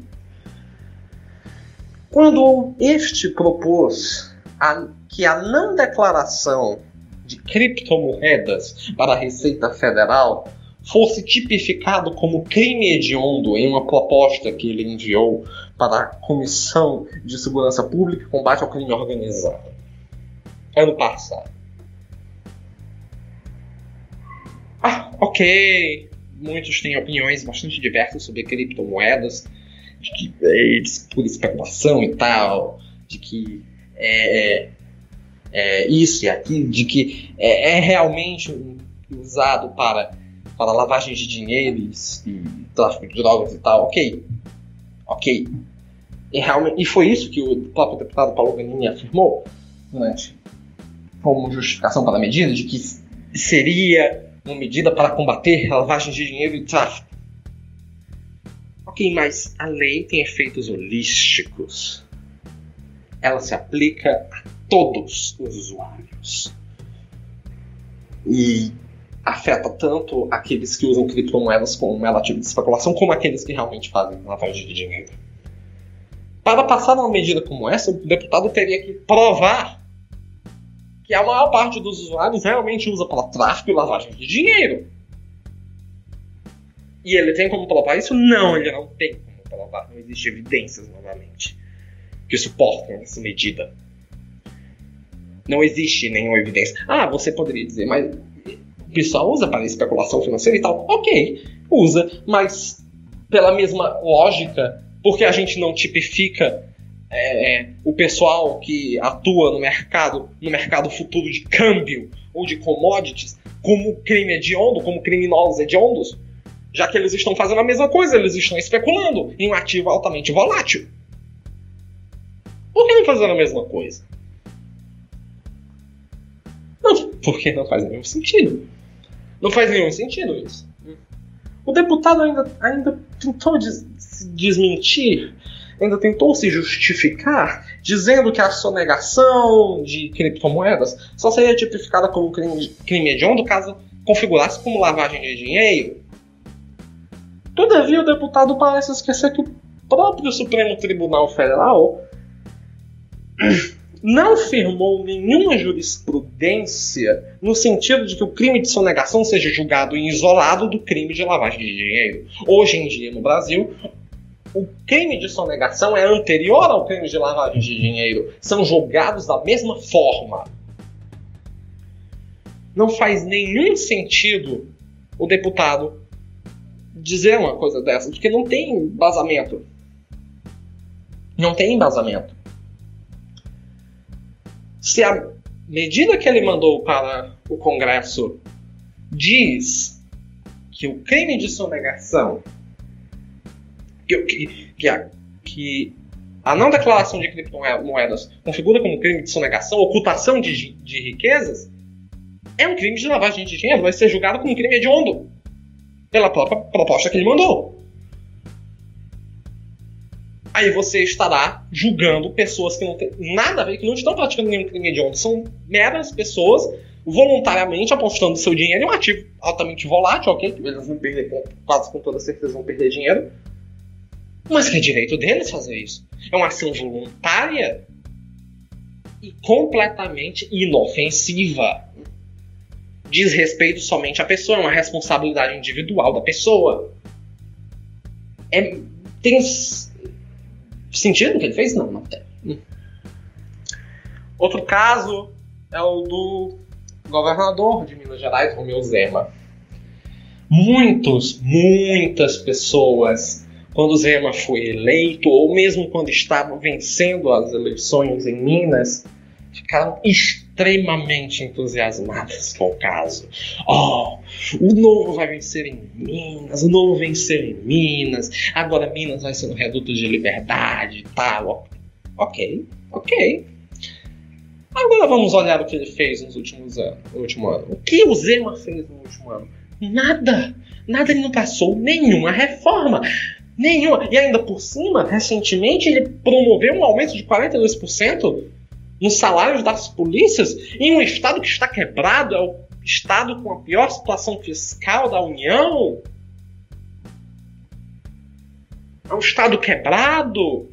quando este propôs a- que a não declaração de criptomoedas para a Receita Federal fosse tipificado como crime hediondo em uma proposta que ele enviou para a Comissão de Segurança Pública e Combate ao Crime Organizado. Ano passado. Ah, ok. Muitos têm opiniões bastante diversas sobre criptomoedas, de que é por especulação e tal, de que é, é isso e aquilo, de que é, é realmente usado para, para lavagem de dinheiro e, e tráfico de drogas e tal, ok. Ok. E, realmente, e foi isso que o próprio deputado Paulo Ganini afirmou durante como justificação para a medida, de que seria uma medida para combater a lavagem de dinheiro e tráfico. Mas a lei tem efeitos holísticos. Ela se aplica a todos os usuários. E afeta tanto aqueles que usam criptomoedas como ela tipo de especulação, como aqueles que realmente fazem lavagem de dinheiro. Para passar uma medida como essa, o deputado teria que provar que a maior parte dos usuários realmente usa para tráfico e lavagem de dinheiro. E ele tem como provar isso? Não, ele não tem como provar. Não existe evidências, novamente, que suportem essa medida. Não existe nenhuma evidência. Ah, você poderia dizer, mas o pessoal usa para especulação financeira e tal. Ok, usa, mas pela mesma lógica, porque a gente não tipifica é, o pessoal que atua no mercado, no mercado futuro de câmbio ou de commodities, como crime hediondo, como criminosos hediondos, já que eles estão fazendo a mesma coisa, eles estão especulando em um ativo altamente volátil. Por que não fazendo a mesma coisa? Não, porque não faz nenhum sentido. Não faz nenhum sentido isso. O deputado ainda, ainda tentou des desmentir, ainda tentou se justificar, dizendo que a sonegação de criptomoedas só seria tipificada como crime, crime hediondo caso configurasse como lavagem de dinheiro. Todavia, o deputado parece esquecer que o próprio Supremo Tribunal Federal não firmou nenhuma jurisprudência no sentido de que o crime de sonegação seja julgado em isolado do crime de lavagem de dinheiro. Hoje em dia, no Brasil, o crime de sonegação é anterior ao crime de lavagem de dinheiro. São julgados da mesma forma. Não faz nenhum sentido o deputado dizer uma coisa dessa, porque não tem embasamento. Não tem embasamento. Se a medida que ele mandou para o Congresso diz que o crime de sonegação, que, que, a, que a não declaração de criptomoedas configura como crime de sonegação, ocultação de, de riquezas, é um crime de lavagem de dinheiro, vai ser julgado como crime hediondo pela própria proposta que ele mandou. Aí você estará julgando pessoas que não têm nada a ver, que não estão praticando nenhum crime hediondo. São meras pessoas voluntariamente apostando seu dinheiro em um ativo altamente volátil, ok? Que eles vão perder, quase com toda certeza vão perder dinheiro. Mas que é direito deles fazer isso. É uma ação voluntária e completamente inofensiva. Diz respeito somente à pessoa, é uma responsabilidade individual da pessoa. É, tem sentido o que ele fez? Não, não tem. Outro caso é o do governador de Minas Gerais, Romeu Zema. Muitos, muitas pessoas, quando Zema foi eleito, ou mesmo quando estava vencendo as eleições em Minas, ficaram extremamente entusiasmadas com o caso. Oh, o novo vai vencer em Minas, o novo venceu em Minas, agora Minas vai ser um reduto de liberdade e tal. Ok, ok. Agora vamos olhar o que ele fez nos últimos anos, no último ano. O que o Zema fez no último ano? Nada. Nada ele não passou nenhuma reforma. Nenhuma. E ainda por cima, recentemente ele promoveu um aumento de 42% nos salários das polícias em um estado que está quebrado, é o estado com a pior situação fiscal da União. É um estado quebrado.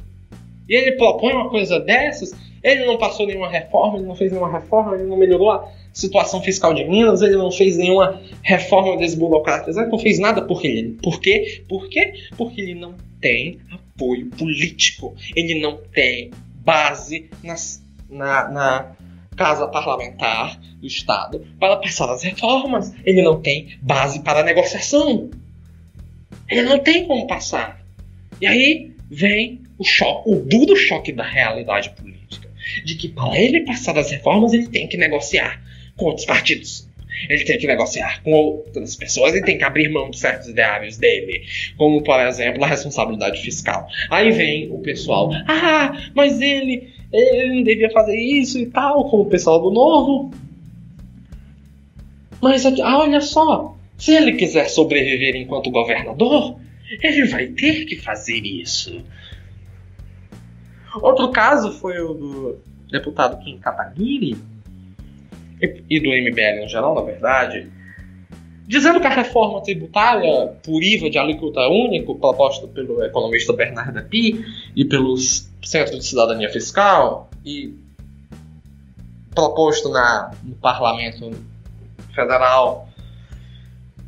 E ele propõe uma coisa dessas. Ele não passou nenhuma reforma, ele não fez nenhuma reforma, ele não melhorou a situação fiscal de Minas, ele não fez nenhuma reforma desburocratizada, não fez nada por ele. Por quê? Por quê? Porque ele não tem apoio político. Ele não tem base nas na, na casa parlamentar do Estado para passar as reformas. Ele não tem base para negociação. Ele não tem como passar. E aí vem o choque, o duro choque da realidade política. De que para ele passar as reformas, ele tem que negociar com outros partidos. Ele tem que negociar com outras pessoas e tem que abrir mão de certos ideários dele, como por exemplo a responsabilidade fiscal. Aí vem o pessoal, ah, mas ele ele não devia fazer isso e tal, como o pessoal do Novo. Mas ah, olha só, se ele quiser sobreviver enquanto governador, ele vai ter que fazer isso. Outro caso foi o do deputado Kim Kataguiri, e do MBL em geral, na verdade, dizendo que a reforma tributária por IVA de alíquota único, proposta pelo economista Bernardo Pi e pelos Centro de Cidadania Fiscal e proposto na, no Parlamento Federal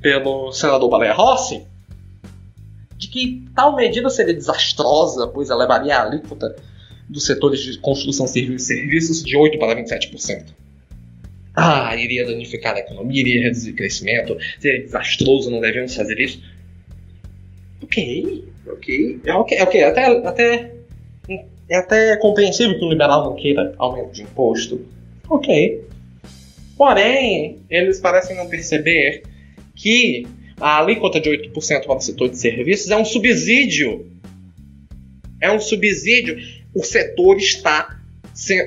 pelo senador Baleia Rossi, de que tal medida seria desastrosa, pois elevaria a alíquota dos setores de construção civil e serviços de 8% para 27%. Ah, iria danificar a economia, iria reduzir o crescimento, seria desastroso, não devemos fazer isso. Ok, ok, é ok, ok, até, até é até compreensível que o liberal não queira aumento de imposto. Ok. Porém, eles parecem não perceber que a alíquota de 8% para o setor de serviços é um subsídio. É um subsídio. O setor está.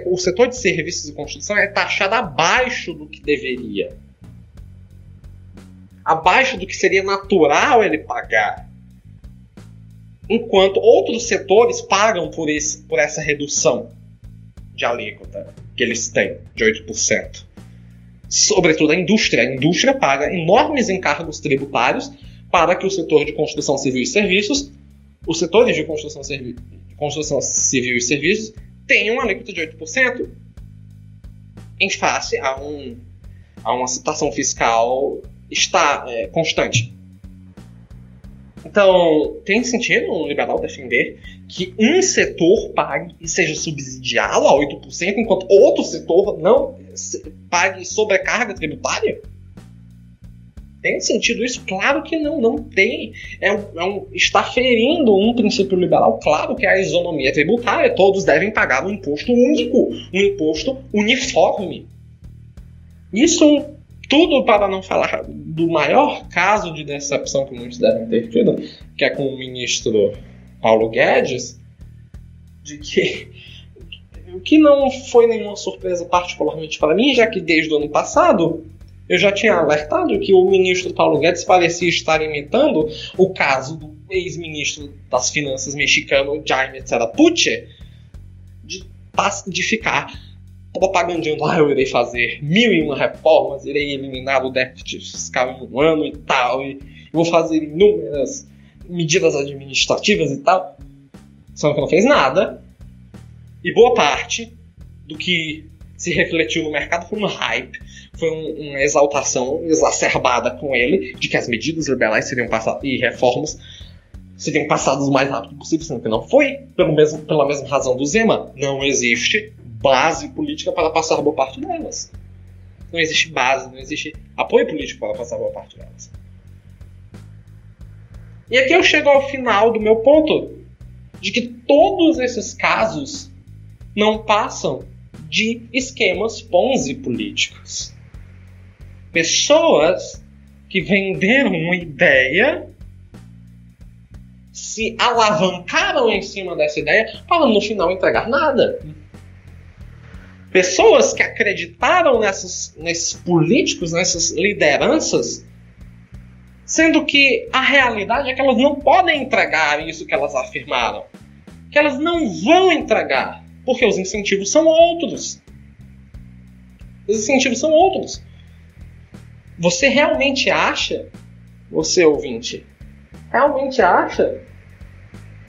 O setor de serviços e construção é taxado abaixo do que deveria. Abaixo do que seria natural ele pagar enquanto outros setores pagam por, esse, por essa redução de alíquota que eles têm, de 8%. Sobretudo a indústria. A indústria paga enormes encargos tributários para que o setor de construção civil e serviços, os setores de construção, de construção civil e serviços, tenham uma alíquota de 8%, em face a, um, a uma situação fiscal está, é, constante. Então, tem sentido um liberal defender que um setor pague e seja subsidiado a 8%, enquanto outro setor não pague sobrecarga tributária? Tem sentido isso? Claro que não, não tem. É é um, está ferindo um princípio liberal, claro que é a isonomia tributária. Todos devem pagar um imposto único, um imposto uniforme. Isso tudo para não falar do maior caso de decepção que muitos devem ter tido, que é com o ministro Paulo Guedes, de que o que não foi nenhuma surpresa particularmente para mim, já que desde o ano passado eu já tinha alertado que o ministro Paulo Guedes parecia estar imitando o caso do ex-ministro das Finanças mexicano Jaime Serapuche de, de ficar propagandando, ah, eu irei fazer mil e uma reformas, irei eliminar o déficit fiscal em um ano e tal, e vou fazer inúmeras medidas administrativas e tal. Só que não fez nada. E boa parte do que se refletiu no mercado foi um hype, foi um, uma exaltação exacerbada com ele de que as medidas liberais seriam passadas e reformas seriam passadas o mais rápido possível, sendo que não foi, pelo mesmo, pela mesma razão do Zema. Não existe base política para passar boa parte delas. Não existe base, não existe apoio político para passar boa parte delas. E aqui eu chego ao final do meu ponto, de que todos esses casos não passam de esquemas Ponzi políticos. Pessoas que venderam uma ideia se alavancaram em cima dessa ideia para no final entregar nada. Pessoas que acreditaram nessas, nesses políticos, nessas lideranças, sendo que a realidade é que elas não podem entregar isso que elas afirmaram. Que elas não vão entregar, porque os incentivos são outros. Os incentivos são outros. Você realmente acha, você ouvinte, realmente acha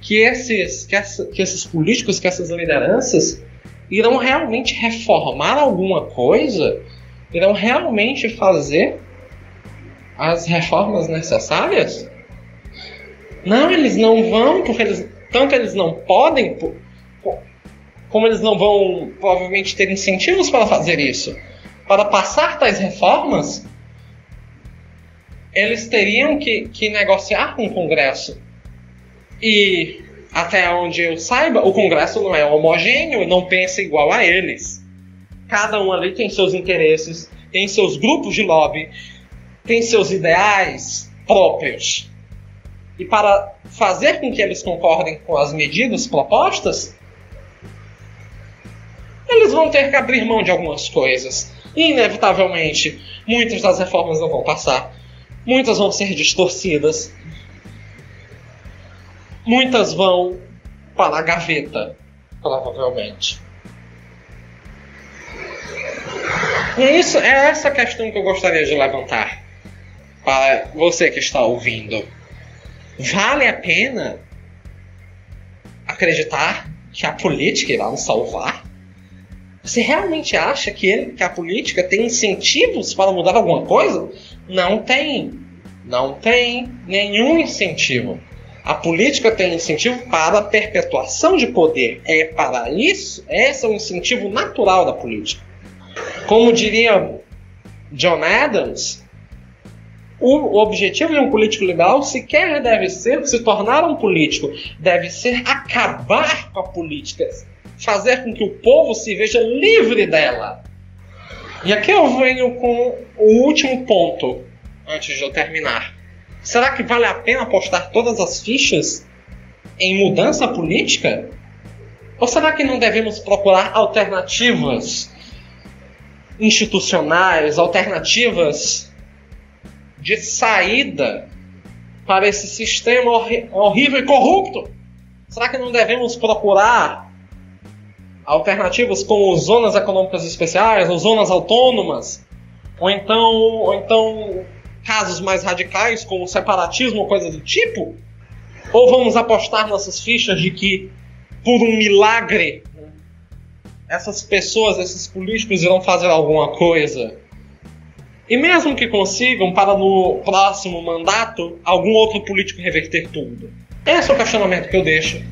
que esses, que, essa, que esses políticos, que essas lideranças irão realmente reformar alguma coisa? Irão realmente fazer as reformas necessárias? Não, eles não vão, porque eles, tanto eles não podem, como eles não vão provavelmente ter incentivos para fazer isso. Para passar tais reformas, eles teriam que, que negociar com o Congresso. E até onde eu saiba, o Congresso não é homogêneo, não pensa igual a eles. Cada um ali tem seus interesses, tem seus grupos de lobby, tem seus ideais próprios. E para fazer com que eles concordem com as medidas propostas, eles vão ter que abrir mão de algumas coisas. E, inevitavelmente, muitas das reformas não vão passar. Muitas vão ser distorcidas muitas vão para a gaveta, provavelmente. E é isso é essa questão que eu gostaria de levantar para você que está ouvindo. Vale a pena acreditar que a política irá nos salvar? Você realmente acha que, ele, que a política tem incentivos para mudar alguma coisa? Não tem. Não tem nenhum incentivo. A política tem incentivo para a perpetuação de poder. É para isso, esse é o incentivo natural da política. Como diria John Adams, o objetivo de um político liberal sequer deve ser se tornar um político, deve ser acabar com a política, fazer com que o povo se veja livre dela. E aqui eu venho com o último ponto, antes de eu terminar. Será que vale a pena apostar todas as fichas em mudança política? Ou será que não devemos procurar alternativas institucionais, alternativas de saída para esse sistema horrível e corrupto? Será que não devemos procurar alternativas como zonas econômicas especiais ou zonas autônomas? Ou então, ou então casos mais radicais, como separatismo ou coisa do tipo? Ou vamos apostar nossas fichas de que, por um milagre, essas pessoas, esses políticos irão fazer alguma coisa? E mesmo que consigam, para no próximo mandato, algum outro político reverter tudo? Esse é o questionamento que eu deixo.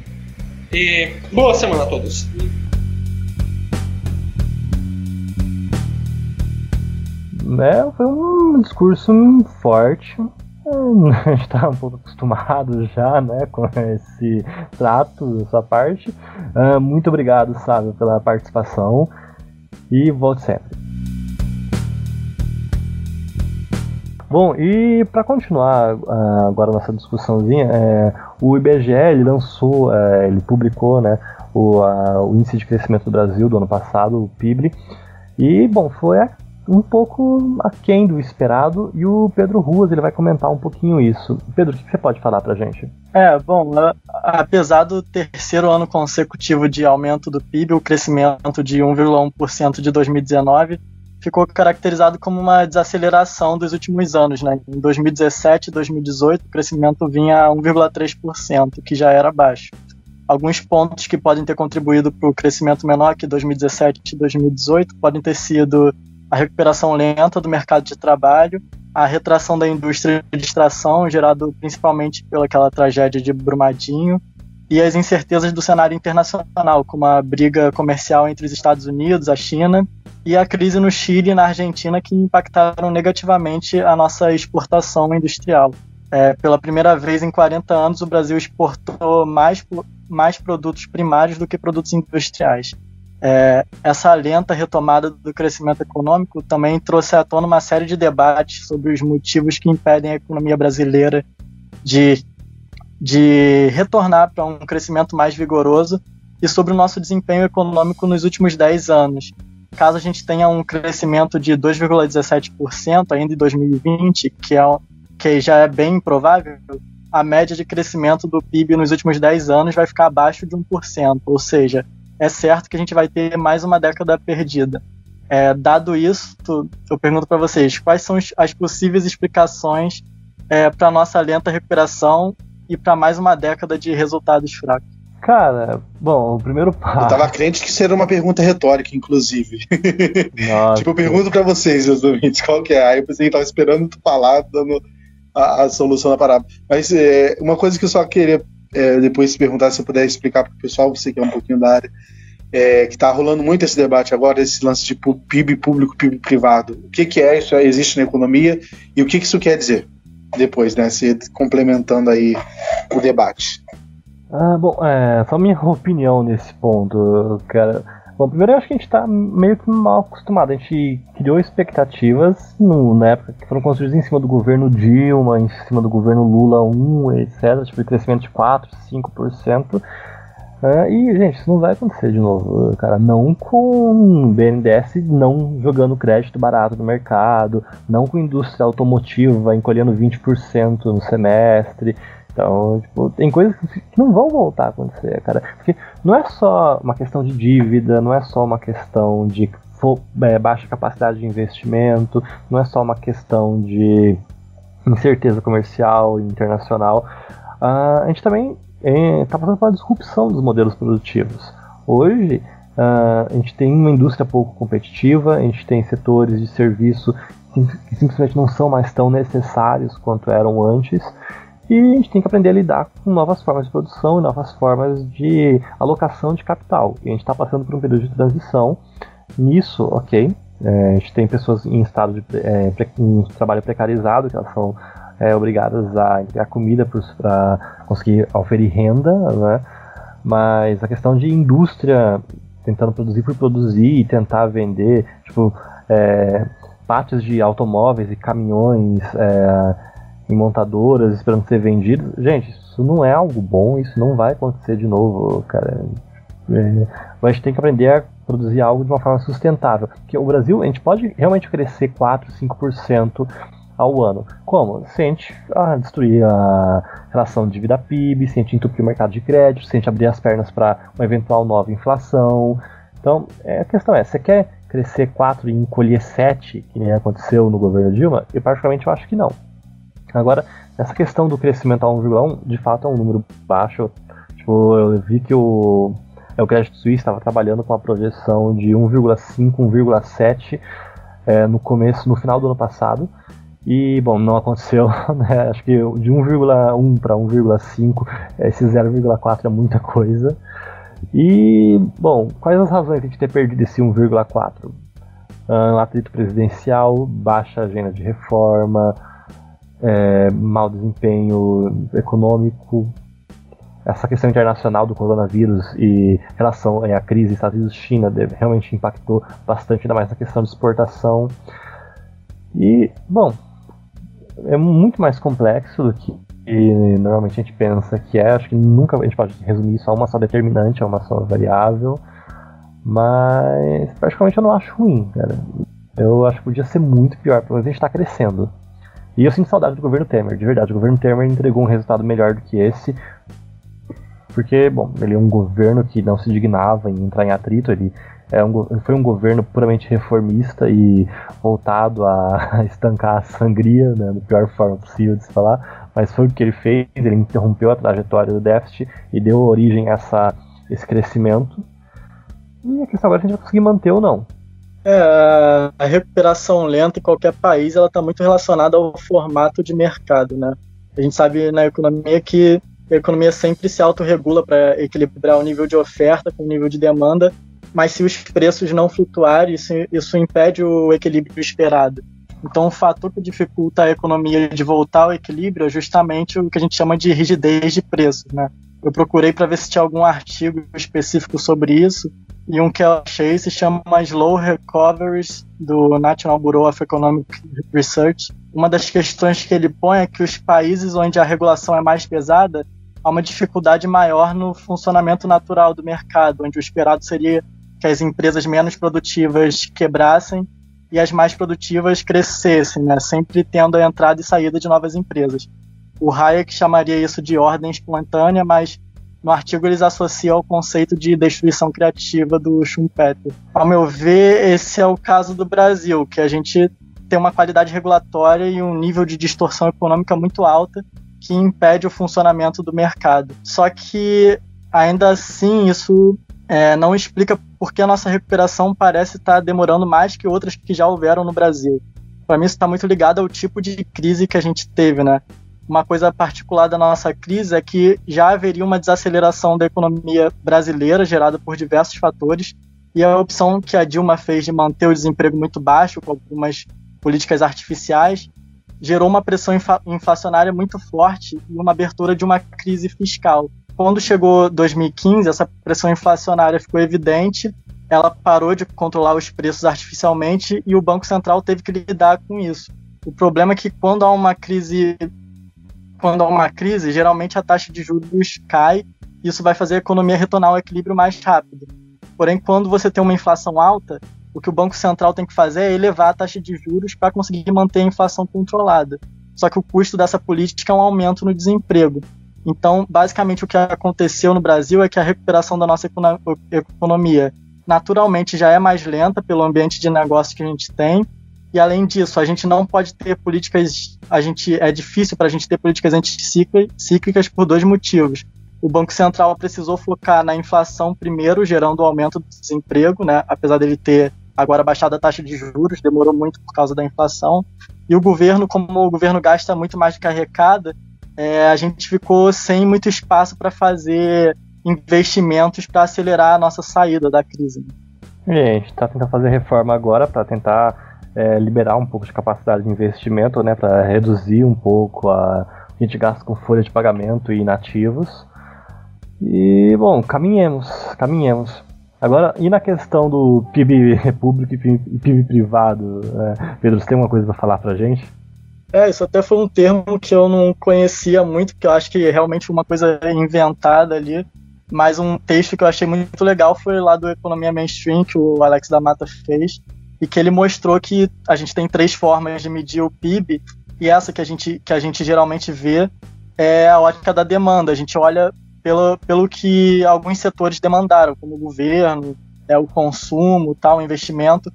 E boa semana a todos. Né, foi um discurso forte. *laughs* A gente está um pouco acostumado já né, com esse trato, essa parte. Uh, muito obrigado, Sábio, pela participação e volte sempre. Bom, e para continuar uh, agora nossa discussãozinha, é, o IBGE ele lançou, uh, ele publicou né, o, o Índice de Crescimento do Brasil do ano passado, o PIB, e bom, foi um pouco aquém do esperado e o Pedro Ruas ele vai comentar um pouquinho isso. Pedro, o que você pode falar pra gente? É, bom, apesar do terceiro ano consecutivo de aumento do PIB, o crescimento de 1,1% de 2019 ficou caracterizado como uma desaceleração dos últimos anos. Né? Em 2017 e 2018, o crescimento vinha a 1,3%, que já era baixo. Alguns pontos que podem ter contribuído para o crescimento menor que 2017 e 2018 podem ter sido a recuperação lenta do mercado de trabalho, a retração da indústria de extração, gerado principalmente pelaquela tragédia de Brumadinho, e as incertezas do cenário internacional, como a briga comercial entre os Estados Unidos, a China e a crise no Chile e na Argentina, que impactaram negativamente a nossa exportação industrial. É, pela primeira vez em 40 anos, o Brasil exportou mais, mais produtos primários do que produtos industriais. É, essa lenta retomada do crescimento econômico também trouxe à tona uma série de debates sobre os motivos que impedem a economia brasileira de, de retornar para um crescimento mais vigoroso e sobre o nosso desempenho econômico nos últimos 10 anos. Caso a gente tenha um crescimento de 2,17% ainda em 2020, que, é, que já é bem improvável, a média de crescimento do PIB nos últimos 10 anos vai ficar abaixo de 1%, ou seja, é certo que a gente vai ter mais uma década perdida. É, dado isso, eu pergunto para vocês, quais são as possíveis explicações é, para nossa lenta recuperação e para mais uma década de resultados fracos? Cara, bom, o primeiro passo. Eu tava crente que seria uma pergunta retórica, inclusive. Nossa. *laughs* tipo, eu pergunto pra vocês, meus ouvintes, qual que é? Aí eu pensei que tava esperando tu falar, dando a, a solução da parada. Mas é, uma coisa que eu só queria é, depois se perguntar se eu puder explicar para o pessoal, você que é um pouquinho da área, é, que está rolando muito esse debate agora, esse lance de PIB público, PIB privado. O que, que é isso? Existe na economia e o que, que isso quer dizer? Depois, né? Se complementando aí o debate. Ah, bom, é, só minha *laughs* opinião nesse ponto, cara. Bom, primeiro eu acho que a gente está meio que mal acostumado. A gente criou expectativas no, na época que foram construídas em cima do governo Dilma, em cima do governo Lula 1, etc. Tipo, crescimento de 4, 5%. Uh, e, gente, isso não vai acontecer de novo, cara. Não com BNDES não jogando crédito barato no mercado, não com indústria automotiva encolhendo 20% no semestre. Então, tipo, tem coisas que não vão voltar a acontecer, cara. Porque não é só uma questão de dívida, não é só uma questão de é, baixa capacidade de investimento, não é só uma questão de incerteza comercial internacional. Uh, a gente também está é, passando uma disrupção dos modelos produtivos. Hoje, uh, a gente tem uma indústria pouco competitiva, a gente tem setores de serviço que simplesmente não são mais tão necessários quanto eram antes. E a gente tem que aprender a lidar com novas formas de produção novas formas de alocação de capital. E a gente está passando por um período de transição. Nisso, ok, é, a gente tem pessoas em estado de é, em trabalho precarizado, que elas são é, obrigadas a entregar comida para conseguir oferir renda, né? Mas a questão de indústria tentando produzir por produzir e tentar vender, tipo, é, pátios de automóveis e caminhões é, em montadoras esperando ser vendidos. Gente, isso não é algo bom, isso não vai acontecer de novo, cara. É, gente tem que aprender a produzir algo de uma forma sustentável. Porque o Brasil, a gente pode realmente crescer 4, 5% ao ano. Como? Se a gente ah, destruir a relação de dívida PIB, se a gente entupir o mercado de crédito, se a gente abrir as pernas para uma eventual nova inflação. Então, é, a questão é, você quer crescer 4 e encolher 7, que nem aconteceu no governo Dilma? Eu particularmente eu acho que não. Agora, essa questão do crescimento a 1,1, de fato é um número baixo. Tipo, eu vi que o, é, o Credit Suisse estava trabalhando com uma projeção de 1,5, 1,7 é, no começo, no final do ano passado. E, bom, não aconteceu, *laughs* né? Acho que de 1,1 para 1,5, esse 0,4 é muita coisa. E, bom, quais as razões de a ter perdido esse 1,4? Um atrito presidencial, baixa agenda de reforma, é, mau desempenho econômico, essa questão internacional do coronavírus e relação à crise Estados Unidos-China realmente impactou bastante, ainda mais na questão de exportação. E, bom, é muito mais complexo do que normalmente a gente pensa que é. Acho que nunca a gente pode resumir isso a uma só determinante, a uma só variável. Mas praticamente eu não acho ruim, cara. Eu acho que podia ser muito pior, pelo menos a gente está crescendo. E eu sinto saudade do governo Temer, de verdade. O governo Temer entregou um resultado melhor do que esse. Porque, bom, ele é um governo que não se dignava em entrar em atrito, ele é um, foi um governo puramente reformista e voltado *laughs* a estancar a sangria, né, da pior forma possível de se falar, mas foi o que ele fez, ele interrompeu a trajetória do déficit e deu origem a essa, esse crescimento. E a questão agora é se a gente vai conseguir manter ou não. É, a recuperação lenta em qualquer país ela está muito relacionada ao formato de mercado, né? A gente sabe na economia que a economia sempre se autorregula para equilibrar o nível de oferta com o nível de demanda, mas se os preços não flutuarem, isso, isso impede o equilíbrio esperado. Então, o fator que dificulta a economia de voltar ao equilíbrio é justamente o que a gente chama de rigidez de preços, né? Eu procurei para ver se tinha algum artigo específico sobre isso, e um que eu achei se chama Slow Recoveries, do National Bureau of Economic Research. Uma das questões que ele põe é que os países onde a regulação é mais pesada, há uma dificuldade maior no funcionamento natural do mercado, onde o esperado seria que as empresas menos produtivas quebrassem e as mais produtivas crescessem, né? sempre tendo a entrada e saída de novas empresas. O Hayek chamaria isso de ordem espontânea, mas no artigo eles associam ao conceito de destruição criativa do Schumpeter. Ao meu ver, esse é o caso do Brasil, que a gente tem uma qualidade regulatória e um nível de distorção econômica muito alta que impede o funcionamento do mercado. Só que ainda assim isso é, não explica por que a nossa recuperação parece estar demorando mais que outras que já houveram no Brasil. Para mim isso está muito ligado ao tipo de crise que a gente teve, né? Uma coisa particular da nossa crise é que já haveria uma desaceleração da economia brasileira gerada por diversos fatores e a opção que a Dilma fez de manter o desemprego muito baixo com algumas políticas artificiais gerou uma pressão inflacionária muito forte e uma abertura de uma crise fiscal. Quando chegou 2015, essa pressão inflacionária ficou evidente, ela parou de controlar os preços artificialmente e o Banco Central teve que lidar com isso. O problema é que quando há uma crise quando há uma crise, geralmente a taxa de juros cai e isso vai fazer a economia retornar ao equilíbrio mais rápido. Porém, quando você tem uma inflação alta, o que o Banco Central tem que fazer é elevar a taxa de juros para conseguir manter a inflação controlada. Só que o custo dessa política é um aumento no desemprego. Então, basicamente, o que aconteceu no Brasil é que a recuperação da nossa economia naturalmente já é mais lenta pelo ambiente de negócio que a gente tem, e além disso, a gente não pode ter políticas, a gente é difícil para a gente ter políticas anticíclicas por dois motivos. O Banco Central precisou focar na inflação primeiro, gerando o aumento do desemprego, né? Apesar dele ter agora baixado a taxa de juros, demorou muito por causa da inflação. E o governo, como o governo gasta muito mais do que arrecada, é, a gente ficou sem muito espaço para fazer investimentos para acelerar a nossa saída da crise. E a gente está tentando fazer reforma agora para tentar é, liberar um pouco de capacidade de investimento, né, para reduzir um pouco a, a gente gasta com folha de pagamento e inativos. E, bom, caminhemos, caminhemos. Agora, e na questão do PIB público e PIB privado, é, Pedro, você tem uma coisa para falar para gente? É, isso até foi um termo que eu não conhecia muito, porque eu acho que realmente uma coisa inventada ali. Mas um texto que eu achei muito legal foi lá do Economia Mainstream, que o Alex da Mata fez, e que ele mostrou que a gente tem três formas de medir o PIB e essa que a gente, que a gente geralmente vê é a ótica da demanda. A gente olha pelo, pelo que alguns setores demandaram, como o governo, é, o consumo, tal, o investimento.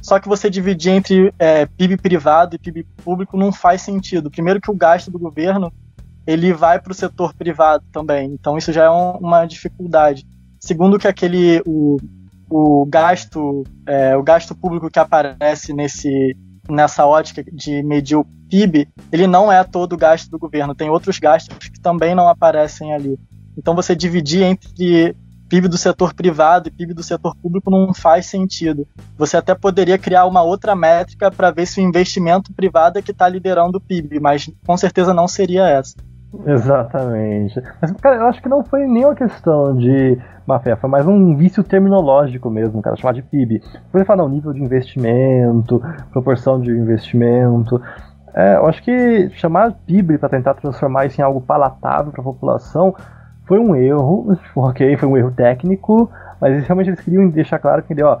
Só que você dividir entre é, PIB privado e PIB público não faz sentido. Primeiro que o gasto do governo ele vai para o setor privado também, então isso já é um, uma dificuldade. Segundo que aquele o, o gasto, é, o gasto público que aparece nesse, nessa ótica de medir o PIB, ele não é todo o gasto do governo. Tem outros gastos que também não aparecem ali. Então você dividir entre PIB do setor privado e PIB do setor público não faz sentido. Você até poderia criar uma outra métrica para ver se o investimento privado é que está liderando o PIB, mas com certeza não seria essa. *laughs* Exatamente. Mas, cara, eu acho que não foi nem uma questão de má fé, foi mais um vício terminológico mesmo, cara, chamar de PIB. Por falar, não, nível de investimento, proporção de investimento. É, eu acho que chamar PIB para tentar transformar isso em algo palatável para a população foi um erro, *laughs* ok, foi um erro técnico, mas realmente eles queriam deixar claro que, ó,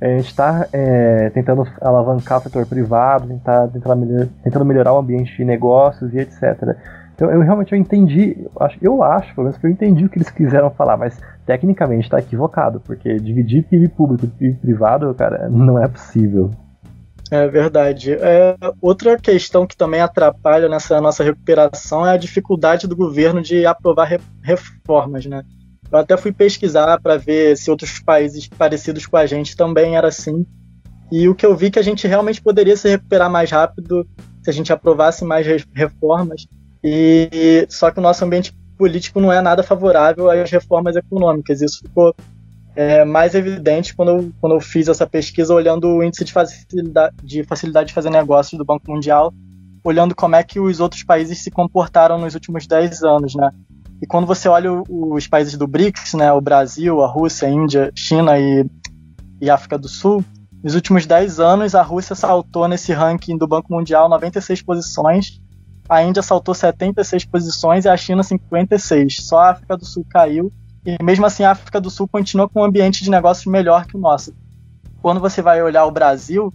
a gente está é, tentando alavancar o setor privado, tentar, tentar melhor, tentando melhorar o ambiente de negócios e etc. Então eu realmente eu entendi, eu acho, pelo menos que eu entendi o que eles quiseram falar, mas tecnicamente está equivocado, porque dividir PIB público e PIB privado, cara, não é possível. É verdade. É, outra questão que também atrapalha nessa nossa recuperação é a dificuldade do governo de aprovar re reformas, né? Eu até fui pesquisar para ver se outros países parecidos com a gente também era assim. E o que eu vi que a gente realmente poderia se recuperar mais rápido se a gente aprovasse mais reformas. E só que o nosso ambiente político não é nada favorável às reformas econômicas. Isso ficou é, mais evidente quando eu, quando eu fiz essa pesquisa olhando o índice de facilidade, de facilidade de fazer negócios do Banco Mundial, olhando como é que os outros países se comportaram nos últimos 10 anos, né? E quando você olha os países do BRICS, né, o Brasil, a Rússia, a Índia, China e, e África do Sul, nos últimos 10 anos a Rússia saltou nesse ranking do Banco Mundial 96 posições, a Índia saltou 76 posições e a China 56. Só a África do Sul caiu e mesmo assim a África do Sul continua com um ambiente de negócios melhor que o nosso. Quando você vai olhar o Brasil,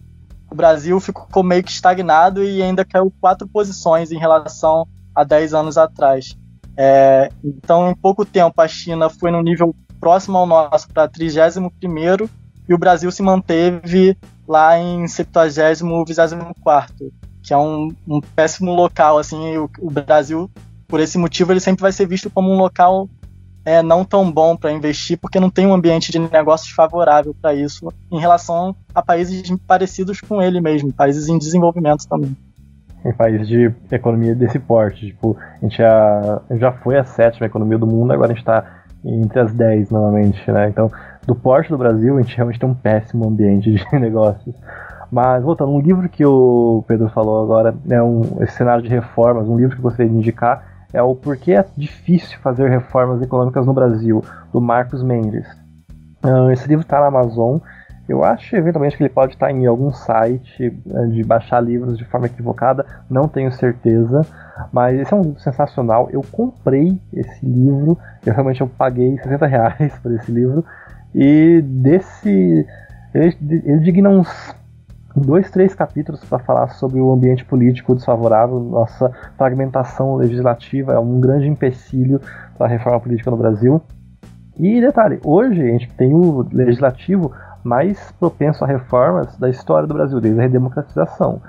o Brasil ficou meio que estagnado e ainda caiu quatro posições em relação a 10 anos atrás. É, então, em pouco tempo, a China foi no nível próximo ao nosso para 31 e o Brasil se manteve lá em 70 24 que é um, um péssimo local. Assim, o, o, Brasil, por esse motivo, ele sempre vai ser visto como um local é, não tão bom para investir, porque não tem um ambiente de negócios favorável para isso, em relação a países parecidos com ele mesmo, países em desenvolvimento também em países de economia desse porte. Tipo, a gente já, já foi a sétima economia do mundo, agora a gente está entre as dez novamente, né? Então, do porte do Brasil, a gente realmente tem um péssimo ambiente de *laughs* negócios. Mas, voltando, um livro que o Pedro falou agora, é um, esse cenário de reformas, um livro que eu gostaria de indicar, é o Porquê é Difícil Fazer Reformas Econômicas no Brasil, do Marcos Mendes. Esse livro está na Amazon, eu acho eventualmente que ele pode estar em algum site eh, de baixar livros de forma equivocada, não tenho certeza, mas esse é um livro sensacional. Eu comprei esse livro, eu realmente eu paguei 60 reais *laughs* por esse livro, e desse. Ele, ele digna uns dois, três capítulos para falar sobre o ambiente político desfavorável, nossa fragmentação legislativa é um grande empecilho para a reforma política no Brasil. E detalhe, hoje a gente tem o legislativo mais propenso a reformas da história do Brasil, desde a redemocratização.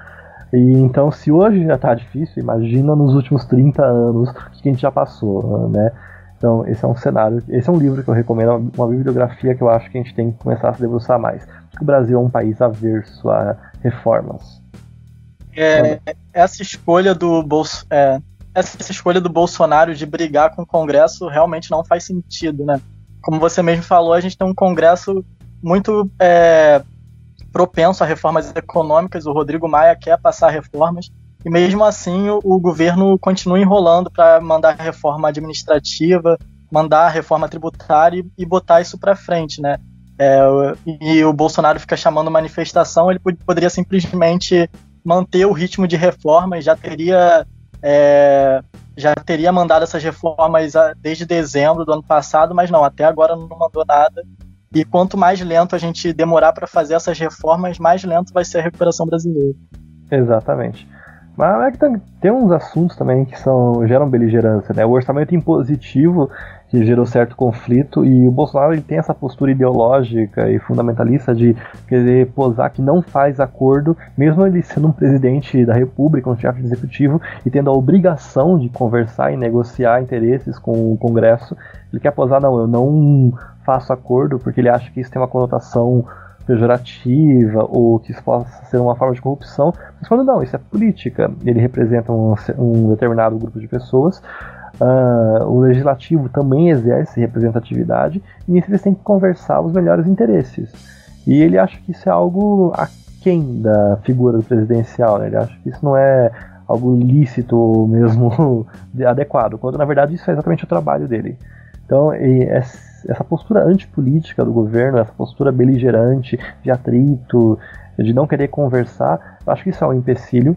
E então, se hoje já está difícil, imagina nos últimos 30 anos o que a gente já passou, né? Então, esse é um cenário, esse é um livro que eu recomendo, uma bibliografia que eu acho que a gente tem que começar a se debruçar mais. O Brasil é um país averso a reformas. É, essa escolha do Bolso, é, essa escolha do Bolsonaro de brigar com o Congresso realmente não faz sentido, né? Como você mesmo falou, a gente tem um Congresso muito é, propenso a reformas econômicas. O Rodrigo Maia quer passar reformas e mesmo assim o, o governo continua enrolando para mandar reforma administrativa, mandar reforma tributária e, e botar isso para frente, né? É, e o Bolsonaro fica chamando manifestação, ele poderia simplesmente manter o ritmo de reformas, já teria é, já teria mandado essas reformas desde dezembro do ano passado, mas não, até agora não mandou nada. E quanto mais lento a gente demorar para fazer essas reformas, mais lento vai ser a recuperação brasileira. Exatamente. Mas é que tem uns assuntos também que são geram beligerância, né? O orçamento impositivo que gerou certo conflito e o Bolsonaro tem essa postura ideológica e fundamentalista de querer posar que não faz acordo, mesmo ele sendo um presidente da República, um chefe executivo e tendo a obrigação de conversar e negociar interesses com o Congresso, ele quer posar não, eu não faço acordo porque ele acha que isso tem uma conotação pejorativa ou que isso possa ser uma forma de corrupção, mas quando não, isso é política, ele representa um, um determinado grupo de pessoas, uh, o legislativo também exerce representatividade e nisso eles têm que conversar os melhores interesses. E ele acha que isso é algo aquém da figura do presidencial, né? ele acha que isso não é algo lícito ou mesmo *laughs* adequado, quando na verdade isso é exatamente o trabalho dele. Então, essa postura antipolítica do governo, essa postura beligerante, de atrito, de não querer conversar, acho que isso é um empecilho.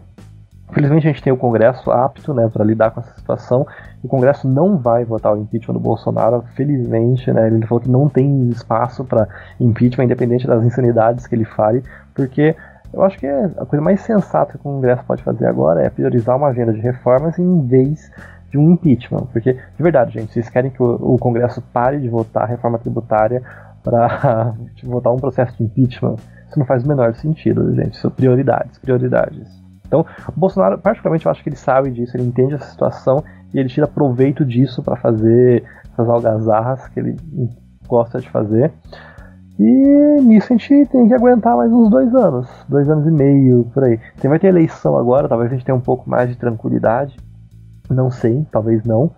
Infelizmente a gente tem o Congresso apto né, para lidar com essa situação. O Congresso não vai votar o impeachment do Bolsonaro, felizmente, né, ele falou que não tem espaço para impeachment, independente das insanidades que ele fale, porque eu acho que a coisa mais sensata que o Congresso pode fazer agora é priorizar uma agenda de reformas em vez de um impeachment. Porque, de verdade, gente, vocês querem que o, o Congresso pare de votar a reforma tributária para *laughs* votar um processo de impeachment? Isso não faz o menor sentido, gente. São prioridades, prioridades. Então, o Bolsonaro, particularmente, eu acho que ele sabe disso, ele entende essa situação e ele tira proveito disso para fazer essas algazarras que ele gosta de fazer. E nisso a gente tem que aguentar mais uns dois anos, dois anos e meio por aí. Tem, vai ter eleição agora, talvez a gente tenha um pouco mais de tranquilidade. Não sei, talvez não.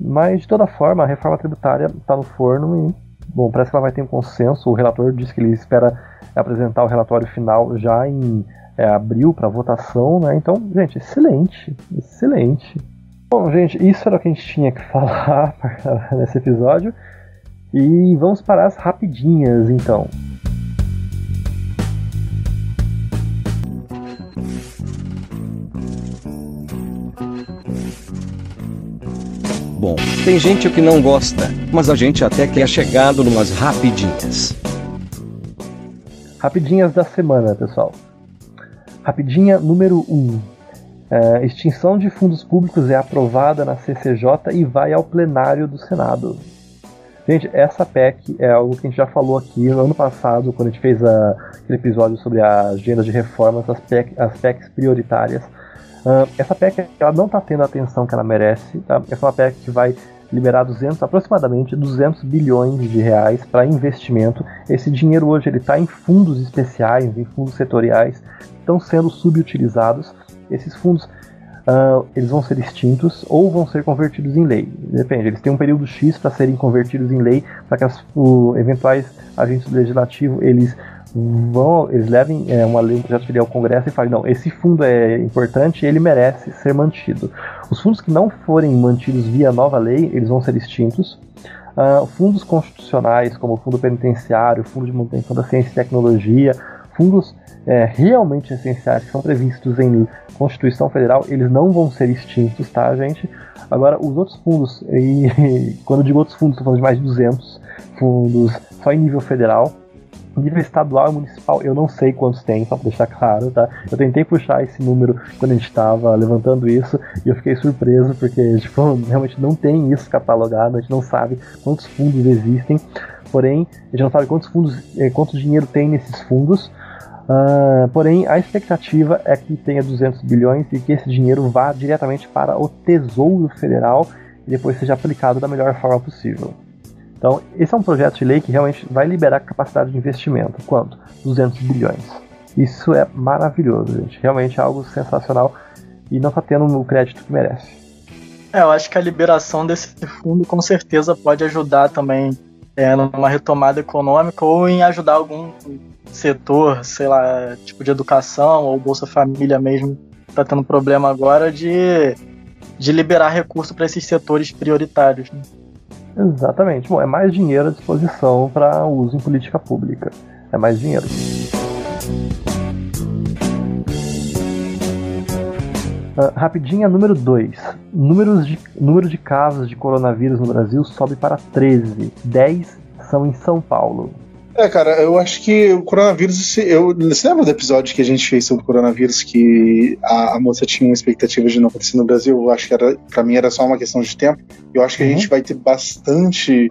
Mas de toda forma, a reforma tributária está no forno e, bom, parece que ela vai ter um consenso. O relator disse que ele espera apresentar o relatório final já em é, abril para votação, né? Então, gente, excelente, excelente. Bom, gente, isso era o que a gente tinha que *laughs* falar nesse episódio. E vamos para as rapidinhas então. Bom, tem gente que não gosta, mas a gente até que é chegado numas rapidinhas. Rapidinhas da semana, pessoal. Rapidinha número 1. Um. É, extinção de fundos públicos é aprovada na CCJ e vai ao plenário do Senado. Gente, essa PEC é algo que a gente já falou aqui no ano passado, quando a gente fez a, aquele episódio sobre a agenda de reformas, as, PEC, as PECs prioritárias. Uh, essa PEC ela não está tendo a atenção que ela merece. Tá? Essa é uma PEC que vai liberar 200, aproximadamente 200 bilhões de reais para investimento. Esse dinheiro hoje ele está em fundos especiais, em fundos setoriais, estão sendo subutilizados. Esses fundos uh, eles vão ser extintos ou vão ser convertidos em lei. Depende, eles têm um período X para serem convertidos em lei, para que as, o, eventuais agentes legislativos eles vão, eles levem é, uma lei, um projeto de lei ao Congresso e falem, não, esse fundo é importante ele merece ser mantido. Os fundos que não forem mantidos via nova lei, eles vão ser extintos. Uh, fundos constitucionais, como o Fundo Penitenciário, Fundo de Manutenção da Ciência e Tecnologia, fundos é, realmente essenciais que são previstos em Constituição Federal, eles não vão ser extintos, tá, gente? Agora, os outros fundos, e *laughs* quando eu digo outros fundos, estou falando de mais de 200 fundos só em nível federal. Nível estadual e municipal, eu não sei quantos tem, só para deixar claro, tá? Eu tentei puxar esse número quando a gente estava levantando isso e eu fiquei surpreso porque, *laughs* tipo, realmente não tem isso catalogado, a gente não sabe quantos fundos existem, porém, a gente não sabe quantos fundos, eh, quanto dinheiro tem nesses fundos, Uh, porém, a expectativa é que tenha 200 bilhões e que esse dinheiro vá diretamente para o Tesouro Federal e depois seja aplicado da melhor forma possível. Então, esse é um projeto de lei que realmente vai liberar capacidade de investimento. Quanto? 200 bilhões. Isso é maravilhoso, gente. Realmente é algo sensacional e não está tendo o crédito que merece. É, eu acho que a liberação desse fundo com certeza pode ajudar também é, numa retomada econômica ou em ajudar algum setor, sei lá, tipo de educação ou Bolsa Família mesmo, está tendo problema agora de, de liberar recurso para esses setores prioritários. Né? Exatamente. Bom, é mais dinheiro à disposição para uso em política pública. É mais dinheiro. Uh, rapidinha número 2. Números de, número de casos de coronavírus no Brasil sobe para 13. 10 são em São Paulo. É, cara, eu acho que o coronavírus. Eu, você lembra do episódio que a gente fez sobre o coronavírus que a, a moça tinha uma expectativa de não acontecer no Brasil? Eu acho que era, pra mim era só uma questão de tempo. Eu acho que uhum. a gente vai ter bastante.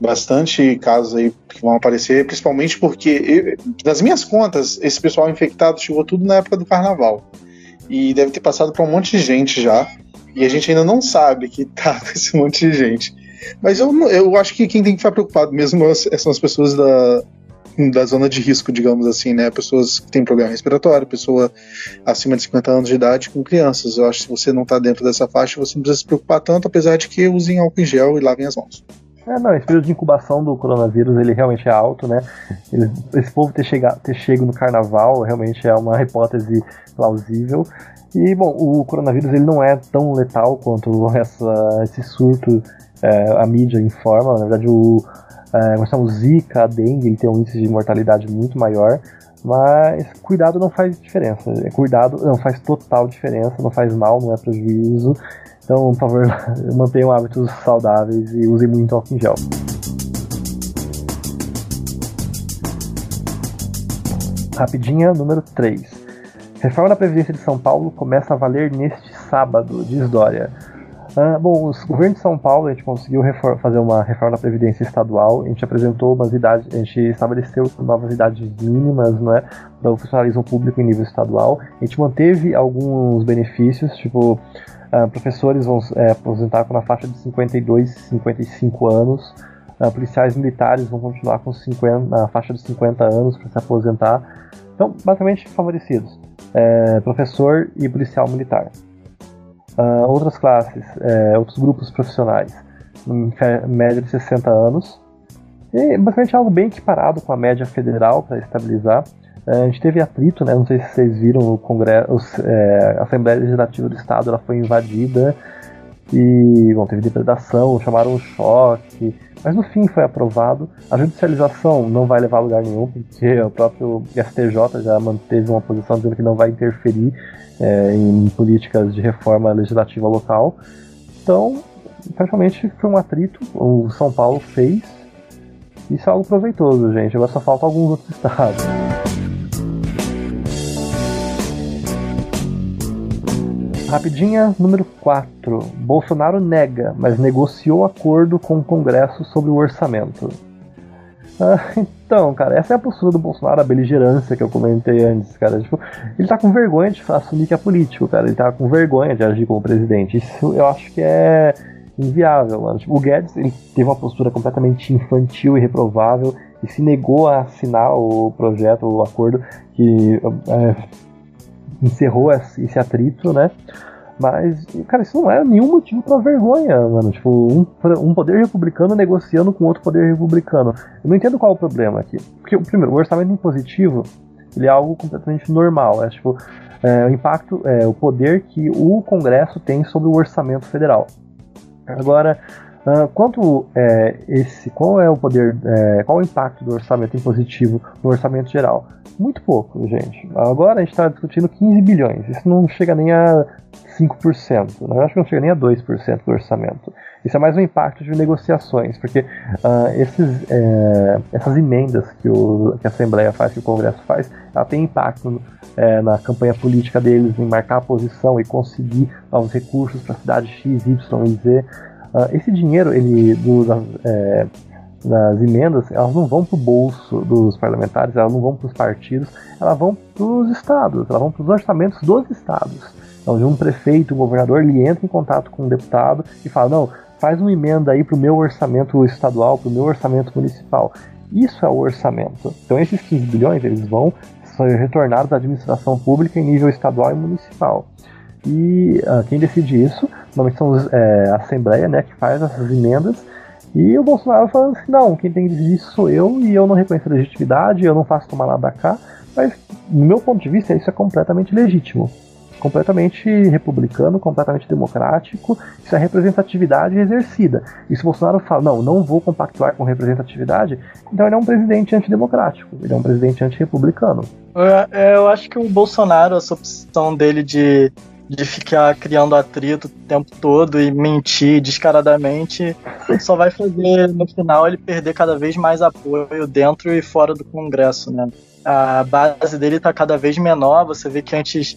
Bastante casos aí que vão aparecer, principalmente porque, eu, nas minhas contas, esse pessoal infectado chegou tudo na época do carnaval. E deve ter passado para um monte de gente já. E a gente ainda não sabe que tá *laughs* com esse monte de gente. Mas eu, eu acho que quem tem que ficar preocupado mesmo são as pessoas da, da zona de risco, digamos assim, né? Pessoas que têm problema respiratório, pessoa acima de 50 anos de idade com crianças. Eu acho que se você não está dentro dessa faixa, você não precisa se preocupar tanto, apesar de que usem álcool em gel e lavem as mãos. É, não, esse período de incubação do coronavírus ele realmente é alto, né? Ele, esse povo ter, chegado, ter chego no carnaval realmente é uma hipótese plausível. E, bom, o coronavírus ele não é tão letal quanto *laughs* essa, esse surto é, a mídia informa. Na verdade, o, é, Zika, a dengue, ele tem um índice de mortalidade muito maior. Mas cuidado não faz diferença. Cuidado não faz total diferença, não faz mal, não é prejuízo. Então, por favor, *laughs* mantenham hábitos saudáveis e usem muito álcool em gel. Rapidinha, número 3. Reforma da Previdência de São Paulo começa a valer neste sábado, diz Dória. Uh, bom, o governo de São Paulo, a gente conseguiu fazer uma reforma da Previdência Estadual, a gente apresentou umas idades, a gente estabeleceu novas idades mínimas né, para o funcionalismo público em nível estadual, a gente manteve alguns benefícios, tipo, uh, professores vão é, aposentar com na faixa de 52, 55 anos, Uh, policiais militares vão continuar com 50, na faixa de 50 anos para se aposentar. Então, basicamente favorecidos: é, professor e policial militar. Uh, outras classes, é, outros grupos profissionais, média de 60 anos. E basicamente algo bem equiparado com a média federal para estabilizar. É, a gente teve atrito, né? Não sei se vocês viram o Congresso, é, a Assembleia Legislativa do Estado, ela foi invadida e bom, teve depredação, chamaram um choque, mas no fim foi aprovado. A judicialização não vai levar a lugar nenhum, porque o próprio STJ já manteve uma posição dizendo que não vai interferir é, em políticas de reforma legislativa local. Então, praticamente foi um atrito, o São Paulo fez. Isso é algo proveitoso, gente. Agora só falta alguns outros *laughs* estados. Rapidinha, número 4. Bolsonaro nega, mas negociou acordo com o Congresso sobre o orçamento. Ah, *laughs* então, cara, essa é a postura do Bolsonaro, a beligerância que eu comentei antes, cara. Tipo, ele tá com vergonha de assumir que é político, cara. Ele tá com vergonha de agir como presidente. Isso eu acho que é inviável, mano. Tipo, o Guedes ele teve uma postura completamente infantil e reprovável e se negou a assinar o projeto, o acordo que é, encerrou esse atrito, né? Mas, cara, isso não é nenhum motivo para vergonha, mano. Tipo, um, um, poder republicano negociando com outro poder republicano. Eu não entendo qual é o problema aqui. Porque, primeiro, o orçamento impositivo ele é algo completamente normal. É tipo, é, o impacto, é, o poder que o Congresso tem sobre o orçamento federal. Agora, uh, quanto é, esse, qual é o poder, é, qual o impacto do orçamento impositivo no orçamento geral? Muito pouco, gente. Agora a gente está discutindo 15 bilhões. Isso não chega nem a 5%. Na verdade, não chega nem a 2% do orçamento. Isso é mais um impacto de negociações, porque uh, esses, é, essas emendas que, o, que, a Assembleia faz, que o Congresso faz, ela tem impacto é, na campanha política deles, em marcar a posição e conseguir novos recursos para a cidade X, Y e Z. Uh, esse dinheiro, ele, do, é, das emendas, elas não vão para o bolso dos parlamentares, elas não vão para os partidos, elas vão para os estados, elas vão para os orçamentos dos estados. Então, um prefeito, um governador, ele entra em contato com um deputado e fala: não, faz uma emenda aí para o meu orçamento estadual, para o meu orçamento municipal. Isso é o orçamento. Então, esses 15 bilhões eles vão ser retornados à administração pública em nível estadual e municipal. E uh, quem decide isso, normalmente são é, a Assembleia, né, que faz essas emendas e o Bolsonaro falando assim, não, quem tem que decidir sou eu e eu não reconheço a legitimidade, eu não faço tomar nada cá, mas no meu ponto de vista isso é completamente legítimo. Completamente republicano, completamente democrático, isso é representatividade exercida. E se o Bolsonaro fala, não, não vou compactuar com representatividade, então ele é um presidente antidemocrático, ele é um presidente antirrepublicano. Eu, eu acho que o Bolsonaro, essa opção dele de de ficar criando atrito o tempo todo e mentir descaradamente, só vai fazer no final ele perder cada vez mais apoio dentro e fora do Congresso, né? A base dele está cada vez menor, você vê que antes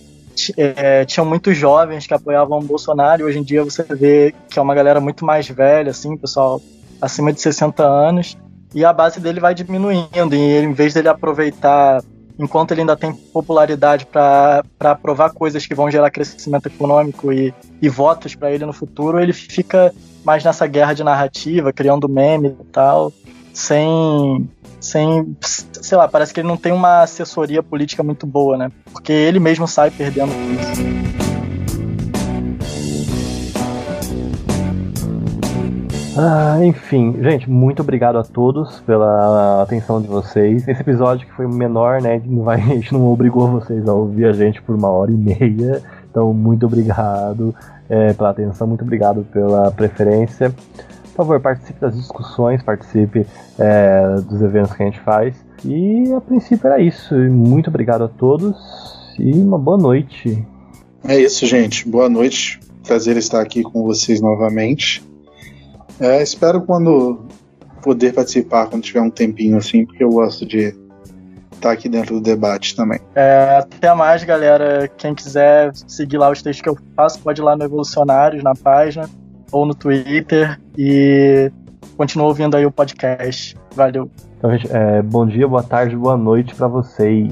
é, tinham muitos jovens que apoiavam o Bolsonaro e hoje em dia você vê que é uma galera muito mais velha, assim, pessoal acima de 60 anos, e a base dele vai diminuindo, e ele, em vez dele aproveitar enquanto ele ainda tem popularidade para aprovar coisas que vão gerar crescimento econômico e, e votos para ele no futuro, ele fica mais nessa guerra de narrativa, criando meme e tal, sem, sem, sei lá, parece que ele não tem uma assessoria política muito boa, né? Porque ele mesmo sai perdendo isso. Ah, enfim, gente, muito obrigado a todos pela atenção de vocês. Esse episódio que foi menor, né? *laughs* A gente não obrigou vocês a ouvir a gente por uma hora e meia. Então, muito obrigado é, pela atenção, muito obrigado pela preferência. Por favor, participe das discussões, participe é, dos eventos que a gente faz. E a princípio era isso. Muito obrigado a todos e uma boa noite. É isso, gente. Boa noite. Prazer estar aqui com vocês novamente. É, espero quando poder participar, quando tiver um tempinho assim, porque eu gosto de estar aqui dentro do debate também. É, até mais, galera. Quem quiser seguir lá os textos que eu faço, pode ir lá no Evolucionários, na página, ou no Twitter, e continua ouvindo aí o podcast. Valeu. Então, gente, é, bom dia, boa tarde, boa noite para vocês.